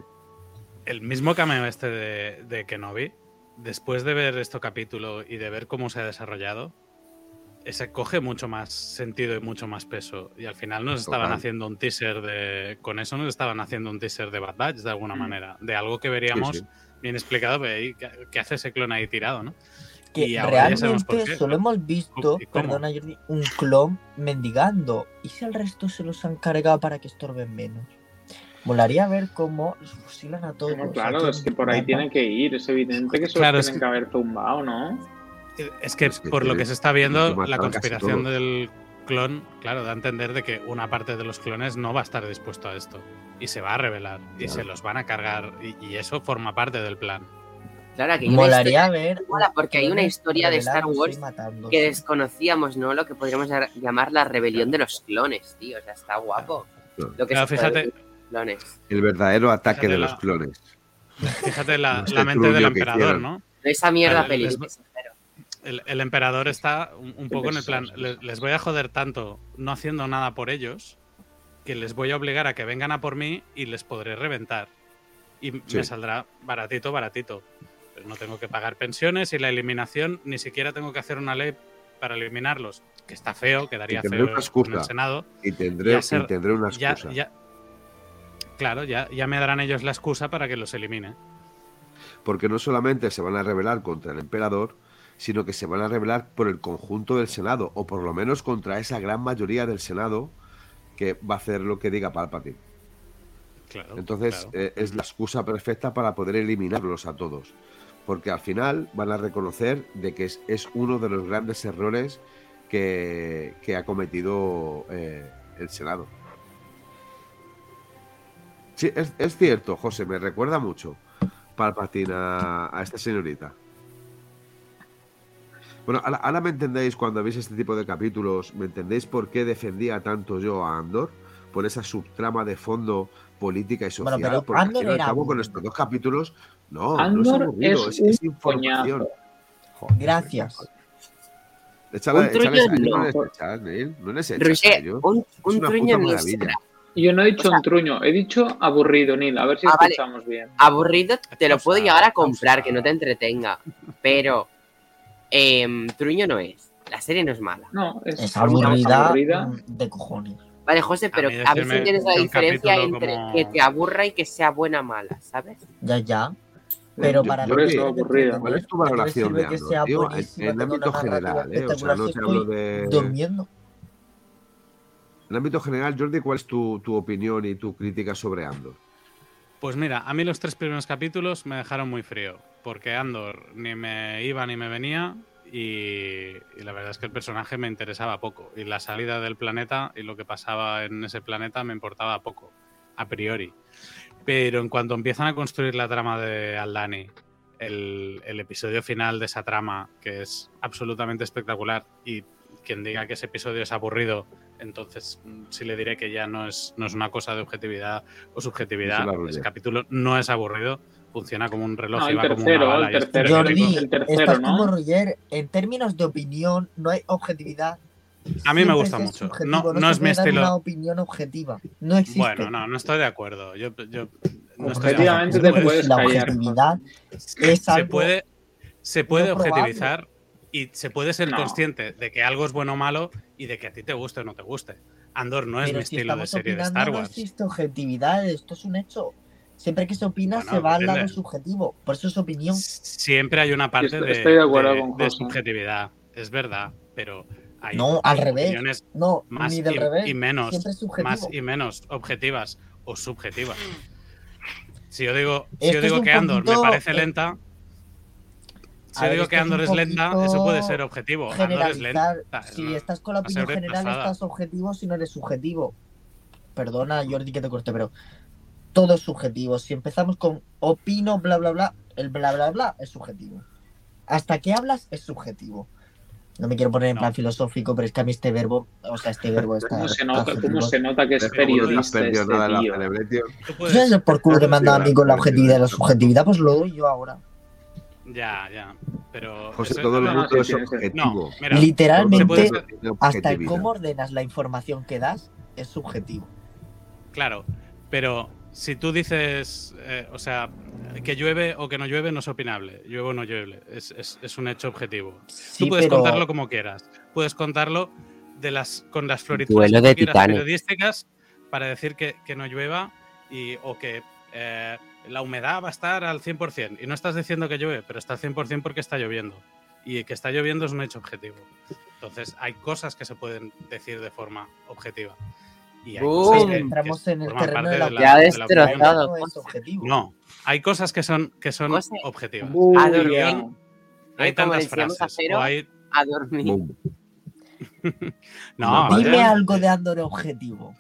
El mismo cameo este de, de Kenobi, después de ver este capítulo y de ver cómo se ha desarrollado, ese coge mucho más sentido y mucho más peso. Y al final nos estaban haciendo un teaser de. Con eso nos estaban haciendo un teaser de Bad Batch de alguna Mm. manera. De algo que veríamos Sí, sí. bien explicado, pero ahí, ¿qué, qué hace ese clon ahí tirado, no? Que Y realmente qué. solo hemos visto, ¿Y cómo? perdona Jordi, un clon mendigando. ¿Y si el resto se los han cargado para que estorben menos? Molaría ver cómo los fusilan a todos. no, claro, es que por ahí en tiene que ir. Es evidente que se Claro, los es tienen que- que haber tumbado, ¿no? Es que Es que por lo que se está viendo, la conspiración del clon, claro, da a entender de que una parte de los clones no va a estar dispuesto a esto. Y se va a revelar. Y Claro. se los van a cargar. Y, y eso forma parte del plan. Claro, que hay una Molaría historia- ver. mola, porque hay una historia de Star Wars que desconocíamos, ¿no? Lo que podríamos llamar la rebelión de los clones, tío. O sea, está guapo. Claro. Lo que Claro, se puede fíjate, clones. El verdadero ataque Fíjate de la- los clones. fíjate la, Este la mente del emperador. ¿no? Esa mierda mensajero. El, el emperador está un, un poco en el plan. Les, voy a joder tanto no haciendo nada por ellos que les voy a obligar a que vengan a por mí y les podré reventar. Y Sí. me saldrá baratito, baratito. Pero no tengo que pagar pensiones y la eliminación, ni siquiera tengo que hacer una ley para eliminarlos. Que está feo, quedaría feo una en el Senado. Y tendré, Ya ser- y tendré una Ya, excusa. ya- claro, ya, ya me darán ellos la excusa para que los elimine. Porque no solamente se van a rebelar contra el emperador, sino que se van a rebelar por el conjunto del Senado, o por lo menos contra esa gran mayoría del Senado que va a hacer lo que diga Palpatine. Claro. Entonces claro. eh, es la excusa perfecta para poder eliminarlos a todos. Porque al final van a reconocer de que es, es uno de los grandes errores que, que ha cometido eh, el Senado. Sí, es, es cierto, José, me recuerda mucho Palpatine a, a esta señorita. Bueno, ahora, ahora me entendéis cuando veis este tipo de capítulos, ¿me entendéis por qué defendía tanto yo a Andor? Por esa subtrama de fondo política y social. Bueno, pero porque Andor al cabo, con estos dos capítulos, no, Andor no es es es, información. coñazo. Gracias. Échale, Un truño no no. les no les Roger, un, Es truño no. Yo no he dicho O sea- un truño, he dicho aburrido, Neil. A ver si Ah, vale. escuchamos bien. Aburrido te lo puedo llegar a comprar, que no te entretenga. Pero em, truño no es. La serie no es mala. No, es, Es aburrida. aburrida aburrida. de cojones. Vale, José, pero a ver si entiendes la diferencia entre como- que te aburra y que sea buena mala, ¿sabes? Ya, ya. Pero Yo- para yo que ¿Cuál es tu ¿a qué le valoración de Andor? En, tenga ámbito general, ¿eh? O sea, no te hablo de... Durmiendo. En ámbito general, Jordi, ¿cuál es tu, tu opinión y tu crítica sobre Andor? Pues mira, a mí los tres primeros capítulos me dejaron muy frío, porque Andor ni me iba ni me venía y, y la verdad es que el personaje me interesaba poco y la salida del planeta y lo que pasaba en ese planeta me importaba poco, a priori. Pero en cuanto empiezan a construir la trama de Aldani, el, el episodio final de esa trama, que es absolutamente espectacular, y quien diga que ese episodio es aburrido, entonces mm, sí le diré que ya no es, no es una cosa de objetividad o subjetividad. Ese capítulo no es aburrido, funciona como un reloj No, y el va como una tercero, bala. el y es tercero. Jordi, el tercero, estás ¿no? como Roger. En términos de opinión, no hay objetividad. A mí me gusta es mucho. No, no se es mi puede dar estilo. una opinión objetiva. No existe. Bueno, no, no estoy de acuerdo. Yo, yo no estoy de Objetivamente acuerdo. te Se puedes la callar. objetividad es se algo puede, se puede no probable. objetivizar y se puede ser No. consciente de que algo es bueno o malo y de que a ti te guste o no te guste. Andor no es pero mi si estilo de estamos serie de opinando, Star No Wars. existe objetividad, esto es un hecho. Siempre que se opina Bueno, se va al lado subjetivo. Por eso es opinión. Siempre hay una parte Estoy- de, estoy de acuerdo de- con de subjetividad, es verdad, pero hay No, al revés. No, más ni del y, revés. y menos, más y menos objetivas o subjetivas. Si yo digo, si Esto yo digo que Andor me parece eh, lenta, si yo digo que Andor es lenta, eso puede ser objetivo. Andor es lenta. Si no- estás con la opinión general, retrasada. estás objetivo si no eres subjetivo. Perdona, Jordi, que te corte, pero todo es subjetivo. Si empezamos con opino, bla, bla, bla, el bla, bla, bla es subjetivo. Hasta que hablas es subjetivo. No me quiero poner en No. plan filosófico, pero es que a mí este verbo, o sea, este verbo está. ¿Cómo se nota, cómo se nota que es periodista este la tío? Puedes- sabes el por culo que me han dado a mí con la objetividad y la subjetividad, pues lo doy yo ahora. Ya, ya. Pero. José, eso- todo el mundo es objetivo. No, mira, Literalmente, hasta el cómo ordenas la información que das es subjetivo. Claro, pero si tú dices, eh, o sea, que llueve o que no llueve no es opinable. Llueve o no llueve. Es, es- es un hecho objetivo. Sí, tú puedes pero contarlo como quieras. Puedes contarlo de las, con las florituras de quieras periodísticas para decir que, que no llueva y, o que eh, la humedad va a estar al 100%. Y no estás diciendo que llueve, pero está al 100% porque está lloviendo. Y que está lloviendo es un hecho objetivo. Entonces, hay cosas que se pueden decir de forma objetiva. Y ¡Bum! entramos en el terreno de la, de la- Ya ha de la destrozado. No objetivo. Hay cosas que son, que son José. objetivas. Uy, A dormir. Hay tantas decíamos (laughs) a frases. Cero, hay- A dormir. Boom. No, No, Dime algo de Andor objetivo.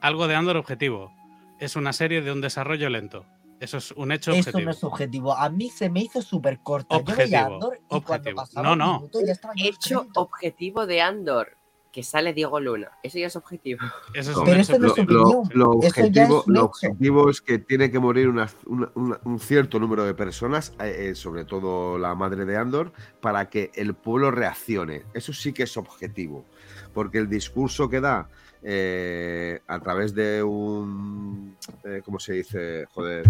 algo de Andor objetivo. Es una serie de un desarrollo lento. Eso es un hecho Eso objetivo. no es objetivo. A mí se me hizo súper corta. Yo veía Objetivo, Andor y cuando objetivo. pasaba No, no. minuto ya Hecho objetivo de Andor. Que sale Diego Luna. Eso ya es objetivo. Eso es No, un Pero hecho eso no es lo, objetivo. lo- es un lo hecho. objetivo es que tiene que morir una- una- una- un cierto número de personas, eh, eh, sobre todo la madre de Andor, para que el pueblo reaccione. Eso sí que es objetivo, porque el discurso que da eh, a través de un, eh, ¿cómo se dice? Joder.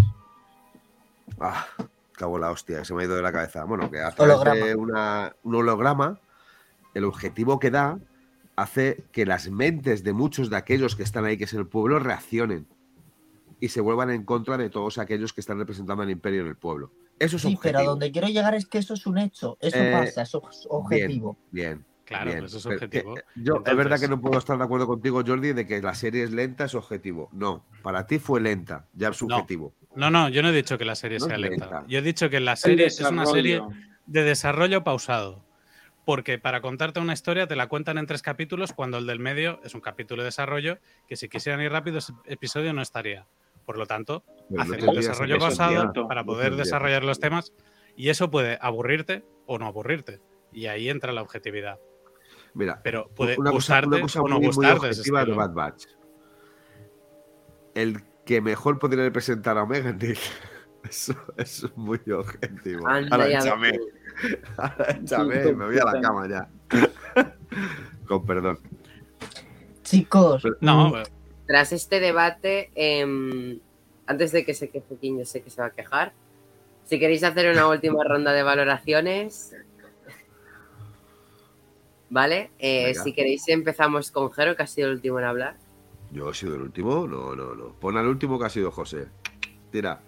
Ah, cago en la hostia, se me ha ido de la cabeza. Bueno, que a través de Holograma. una- un holograma, el objetivo que da hace que las mentes de muchos de aquellos que están ahí, que es el pueblo, reaccionen y se vuelvan en contra de todos aquellos que están representando al imperio en el pueblo. Eso es Sí, pero a donde quiero llegar es que eso es un hecho. Eso Eh, pasa, eso es objetivo. Bien. Claro, bien. eso es Pero que- objetivo. yo es verdad que no puedo estar de acuerdo contigo, Jordi, de que la serie es lenta, es objetivo. No, para ti fue lenta, ya es subjetivo. No, no, yo no he dicho que la serie No sea lenta. lenta. Yo he dicho que la serie es una serie de desarrollo pausado. Porque para contarte una historia te la cuentan en tres capítulos cuando el del medio es un capítulo de desarrollo que si quisieran ir rápido ese episodio no estaría. Por lo tanto, Pero no hacen el desarrollo tío. para poder desarrollar los temas y eso puede aburrirte o no aburrirte. Y ahí entra la objetividad. Mira, Pero puede una cosa, gustarte una cosa o no muy, gustarte. de. Bad Batch. El que mejor podría representar a Omega (laughs) es Nick. Eso, es muy objetivo. Ahora échame. Échame, me voy a la cama ya. (laughs) Con perdón. Chicos, No, mm, Tras este debate, em, antes de que se queje King, yo sé que se va a quejar. Si queréis hacer una última (laughs) ronda de valoraciones. Vale, eh, si queréis empezamos con Jero, que ha sido el último en hablar. ¿Yo he sido el último? No, no, no. Pon al último que ha sido José. Tira.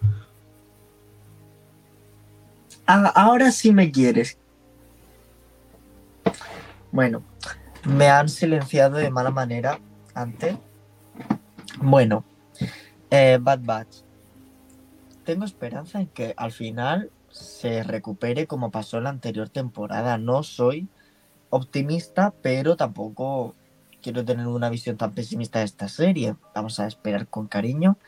Ah, ahora sí me quieres. Bueno, me han silenciado de mala manera antes. Bueno, eh, Bad Batch. Tengo esperanza en que al final se recupere como pasó en la anterior temporada. No soy optimista, pero tampoco quiero tener una visión tan pesimista de esta serie. Vamos a esperar con cariño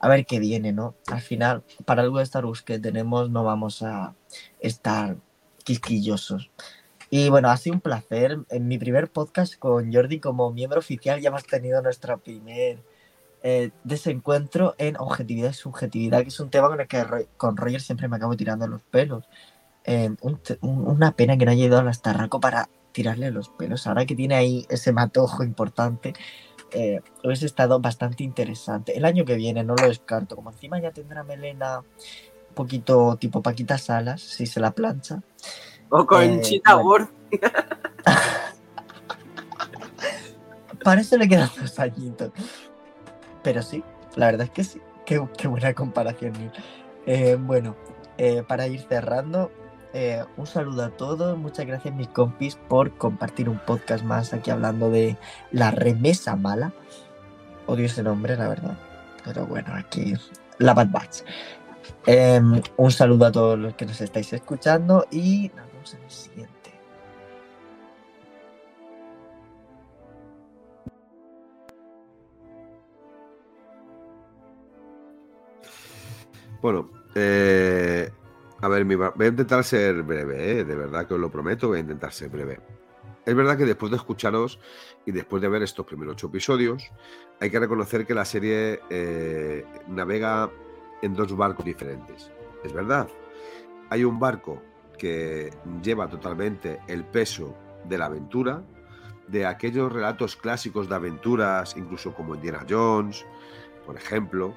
a ver qué viene, ¿no? Al final, para algo de Star que tenemos, no vamos a estar quisquillosos. Y bueno, ha sido un placer. En mi primer podcast con Jordi como miembro oficial ya hemos tenido nuestro primer eh, desencuentro en objetividad y subjetividad, que es un tema con el que con Roger siempre me acabo tirando los pelos. Un- una pena que no haya ido al Astarraco para tirarle los pelos. Ahora que tiene ahí ese matojo importante, eh, hubiese estado bastante interesante. El año que viene no lo descarto. Como encima ya tendrá melena un poquito tipo Paquita Salas, si se la plancha. O con Eh, Chita bueno. (laughs) Para eso le quedan (laughs) dos añitos. Pero sí, la verdad es que sí. Qué, qué buena comparación, Neil. Eh, bueno, eh, para ir cerrando, eh, un saludo a todos. Muchas gracias, mis compis, por compartir un podcast más aquí hablando de la remesa mala. Odio ese nombre, la verdad. Pero bueno, aquí la Bad Batch. Em, un saludo a todos los que nos estáis escuchando y nos vemos en el siguiente. Bueno, eh, a ver, voy a intentar ser breve, ¿eh? de verdad que os lo prometo, voy a intentar ser breve. Es verdad que después de escucharos y después de ver estos primeros ocho episodios, hay que reconocer que la serie eh, navega en dos barcos diferentes. Es verdad, hay un barco que lleva totalmente el peso de la aventura, de aquellos relatos clásicos de aventuras, incluso como Indiana Jones, por ejemplo,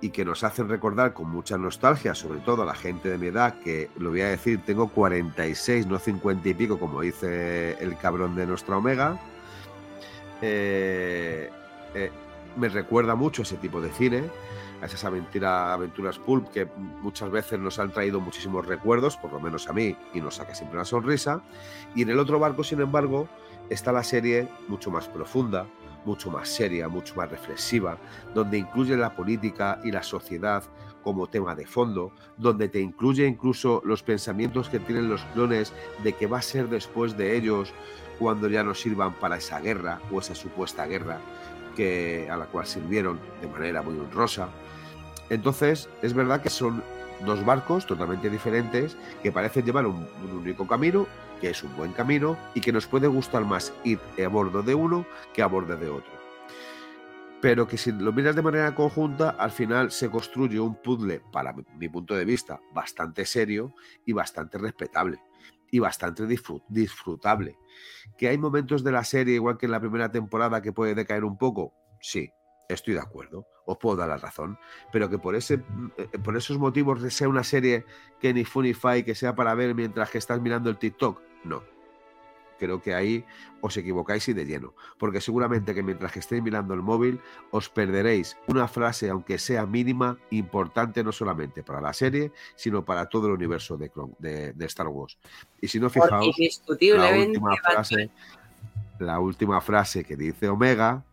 y que nos hacen recordar con mucha nostalgia, sobre todo a la gente de mi edad, que lo voy a decir, tengo 46, no 50 y pico, como dice el cabrón de nuestra Omega. Eh, eh, me recuerda mucho ese tipo de cine, a esas aventura- aventuras pulp que muchas veces nos han traído muchísimos recuerdos, por lo menos a mí, y nos saca siempre una sonrisa. Y en el otro barco, sin embargo, está la serie mucho más profunda, mucho más seria, mucho más reflexiva, donde incluye la política y la sociedad como tema de fondo, donde te incluye incluso los pensamientos que tienen los clones de que va a ser después de ellos cuando ya no sirvan para esa guerra o esa supuesta guerra que, a la cual sirvieron de manera muy honrosa. Entonces, es verdad que son dos barcos totalmente diferentes que parecen llevar un, un único camino, que es un buen camino y que nos puede gustar más ir a bordo de uno que a bordo de otro. Pero que si lo miras de manera conjunta, al final se construye un puzzle, para mi, punto de vista, bastante serio y bastante respetable y bastante disfrut- disfrutable. Que hay momentos de la serie, igual que en la primera temporada, que puede decaer un poco, sí, estoy de acuerdo, os puedo dar la razón, pero que por, ese, eh, por esos motivos sea una serie que ni fu ni fa y que sea para ver mientras que estás mirando el TikTok, no. Creo que ahí os equivocáis y de lleno, porque seguramente que mientras que estéis mirando el móvil os perderéis una frase, aunque sea mínima, importante no solamente para la serie, sino para todo el universo de, de- de Star Wars. Y si no fijaos, la última frase, la última frase que dice Omega,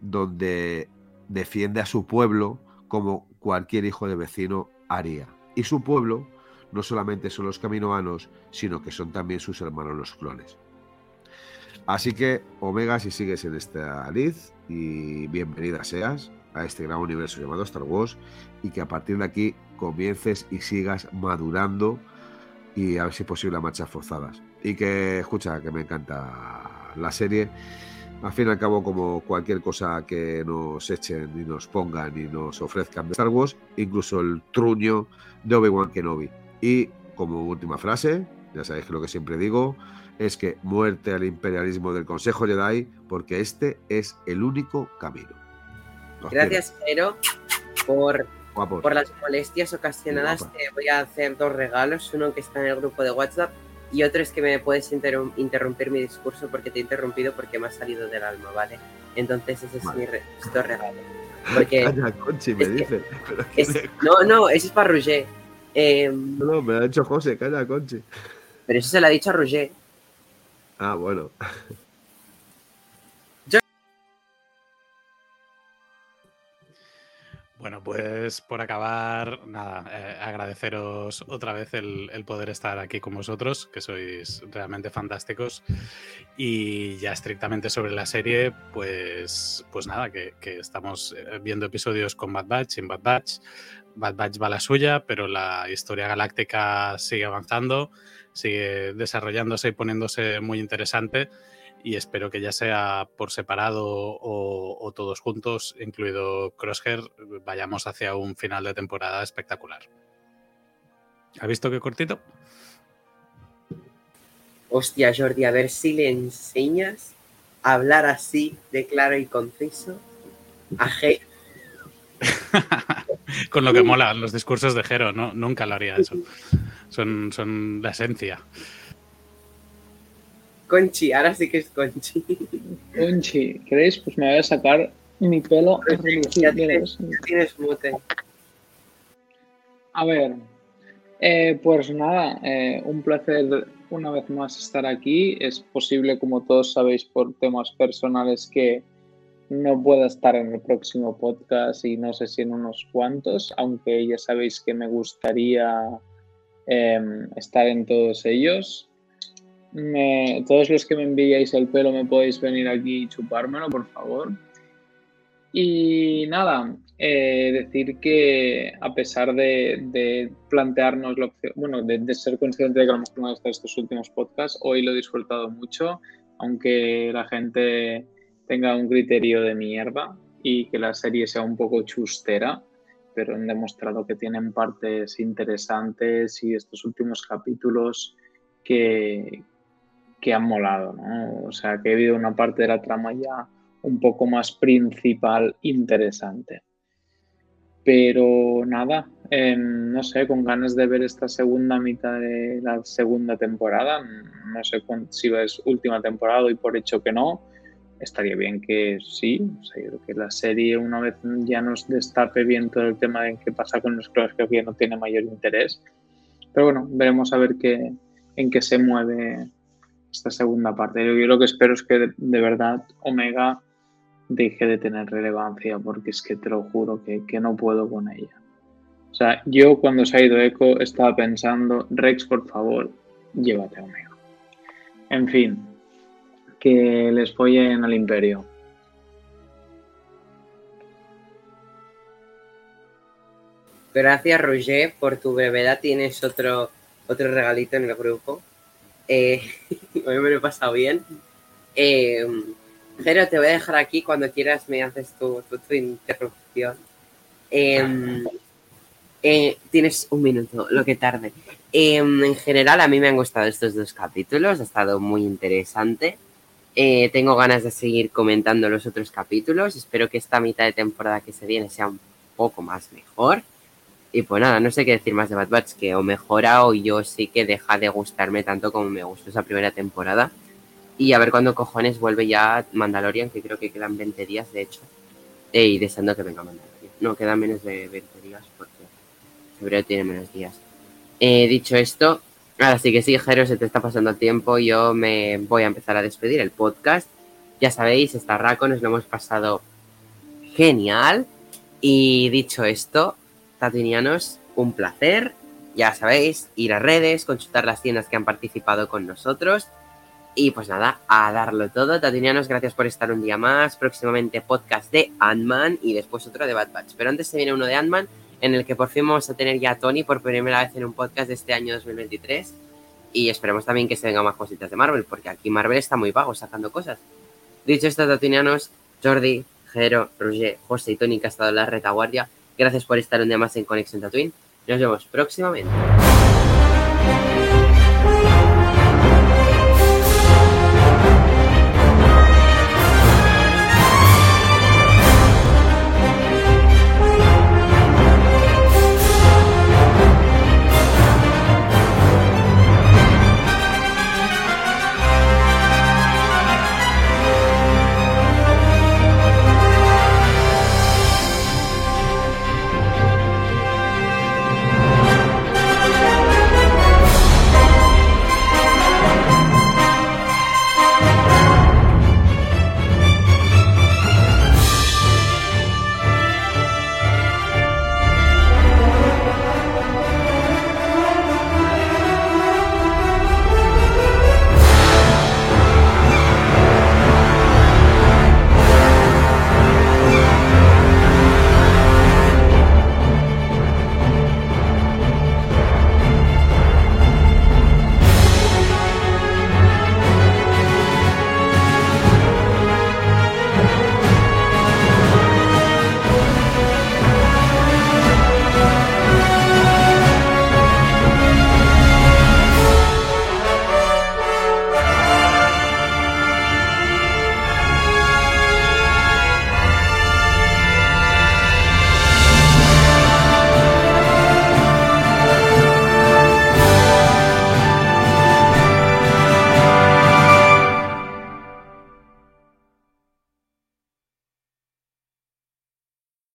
donde defiende a su pueblo como cualquier hijo de vecino haría. Y su pueblo no solamente son los caminoanos, sino que son también sus hermanos los clones. Así que, Omega, si sigues en esta lid, y bienvenida seas a este gran universo llamado Star Wars, y que a partir de aquí comiences y sigas madurando y a ver si es posible a marchas forzadas. Y que, escucha, que me encanta la serie. Al fin y al cabo, como cualquier cosa que nos echen y nos pongan y nos ofrezcan de Star Wars, incluso el truño de Obi-Wan Kenobi. Y como última frase, ya sabéis que lo que siempre digo es que muerte al imperialismo del Consejo Jedi, porque este es el único camino. Gracias, Jero, por, por las molestias ocasionadas. Te voy a hacer dos regalos, uno que está en el grupo de WhatsApp y otro es que me puedes interrumpir mi discurso porque te he interrumpido porque me ha salido del alma, ¿vale? Entonces ese es mi regalo. (laughs) Porque Calla, Conchi, me dice. no, no, ese es para Roger. No, no, me lo ha dicho José, calla, Conchi. Pero eso se lo ha dicho a Roger. Ah, bueno. Bueno, pues por acabar, nada, eh, agradeceros otra vez el, poder estar aquí con vosotros, que sois realmente fantásticos. Y ya estrictamente sobre la serie, pues, pues nada, que, estamos eh, viendo episodios con Bad Batch, sin Bad Batch. Bad Batch va la suya, pero la historia galáctica sigue avanzando, sigue desarrollándose y poniéndose muy interesante y espero que ya sea por separado o, todos juntos, incluido Crosshair, vayamos hacia un final de temporada espectacular. ¿Ha visto qué cortito? Hostia, Jordi, a ver si le enseñas a hablar así de claro y conciso a G. (laughs) Con lo que mola los discursos de Jero, ¿no? Nunca lo haría eso. Son, son la esencia. Conchi, ahora sí que es Conchi. Conchi, ¿queréis? Pues me voy a sacar mi pelo Ya tienes, tienes mute. A ver, eh, pues nada, eh, un placer una vez más estar aquí. Es posible, como todos sabéis, por temas personales que no pueda estar en el próximo podcast y no sé si en unos cuantos, aunque ya sabéis que me gustaría em, estar en todos ellos todos los que me enviáis el pelo me podéis venir aquí y chupármelo, por favor. Y nada, eh, decir que a pesar de, plantearnos la opción, bueno, de, ser consciente de que a lo mejor no estos últimos podcasts, hoy lo he disfrutado mucho, aunque la gente tenga un criterio de mierda y que la serie sea un poco chustera, pero han demostrado que tienen partes interesantes y estos últimos capítulos que, que han molado, ¿no? O sea, que he habido una parte de la trama ya un poco más principal, interesante. Pero nada, em, no sé, con ganas de ver esta segunda mitad de la segunda temporada. No sé si es última temporada y por hecho que no. Estaría bien que sí. O sea, yo creo que la serie, una vez ya nos destape bien todo el tema de qué pasa con los creo que ya no tiene mayor interés. Pero bueno, veremos a ver qué, en qué se mueve esta segunda parte. Yo, lo que espero es que de, verdad Omega deje de tener relevancia porque es que te lo juro que, no puedo con ella. O sea, yo cuando se ha ido Echo estaba pensando, Rex, por favor, llévate a Omega. En fin, que les follen al imperio. Gracias, Roger, por tu brevedad. Tienes otro, otro regalito en el grupo. Eh, (laughs) hoy me lo he pasado bien. Eh, Jero, te voy a dejar aquí cuando quieras me haces tu, tu, interrupción. Em, eh, tienes un minuto, lo que tarde. En general, a mí me han gustado estos dos capítulos, ha estado muy interesante. Eh, tengo ganas de seguir comentando los otros capítulos. Espero que esta mitad de temporada que se viene sea un poco más mejor. Y pues nada, no sé qué decir más de Bad Batch, que o mejora o yo sí que deja de gustarme tanto como me gustó esa primera temporada. Y a ver cuándo cojones vuelve ya Mandalorian, que creo que quedan 20 días, de hecho. Y deseando que venga Mandalorian. No, quedan menos de 20 días porque febrero tiene menos días. Eh, dicho esto, ahora sí que sí, Jero, se te está pasando tiempo. Yo me voy a empezar a despedir el podcast. Ya sabéis, esta raco nos lo hemos pasado genial. Y dicho esto, Tatinianos, un placer ya sabéis, ir a redes, consultar las tiendas que han participado con nosotros. Y pues nada, a darlo todo. Tatinianos, gracias por estar un día más. Próximamente podcast de Ant-Man y después otro de Bad Batch. Pero antes se viene uno de Ant-Man en el que por fin vamos a tener ya a Tony por primera vez en un podcast de este año 2023. Y esperemos también que se vengan más cositas de Marvel, porque aquí Marvel está muy vago sacando cosas. Dicho esto, Tatinianos, Jordi, Jero, Roger, José y Tony, que ha estado en la retaguardia, gracias por estar un día más en Conexión Tatooine. Nos vemos próximamente.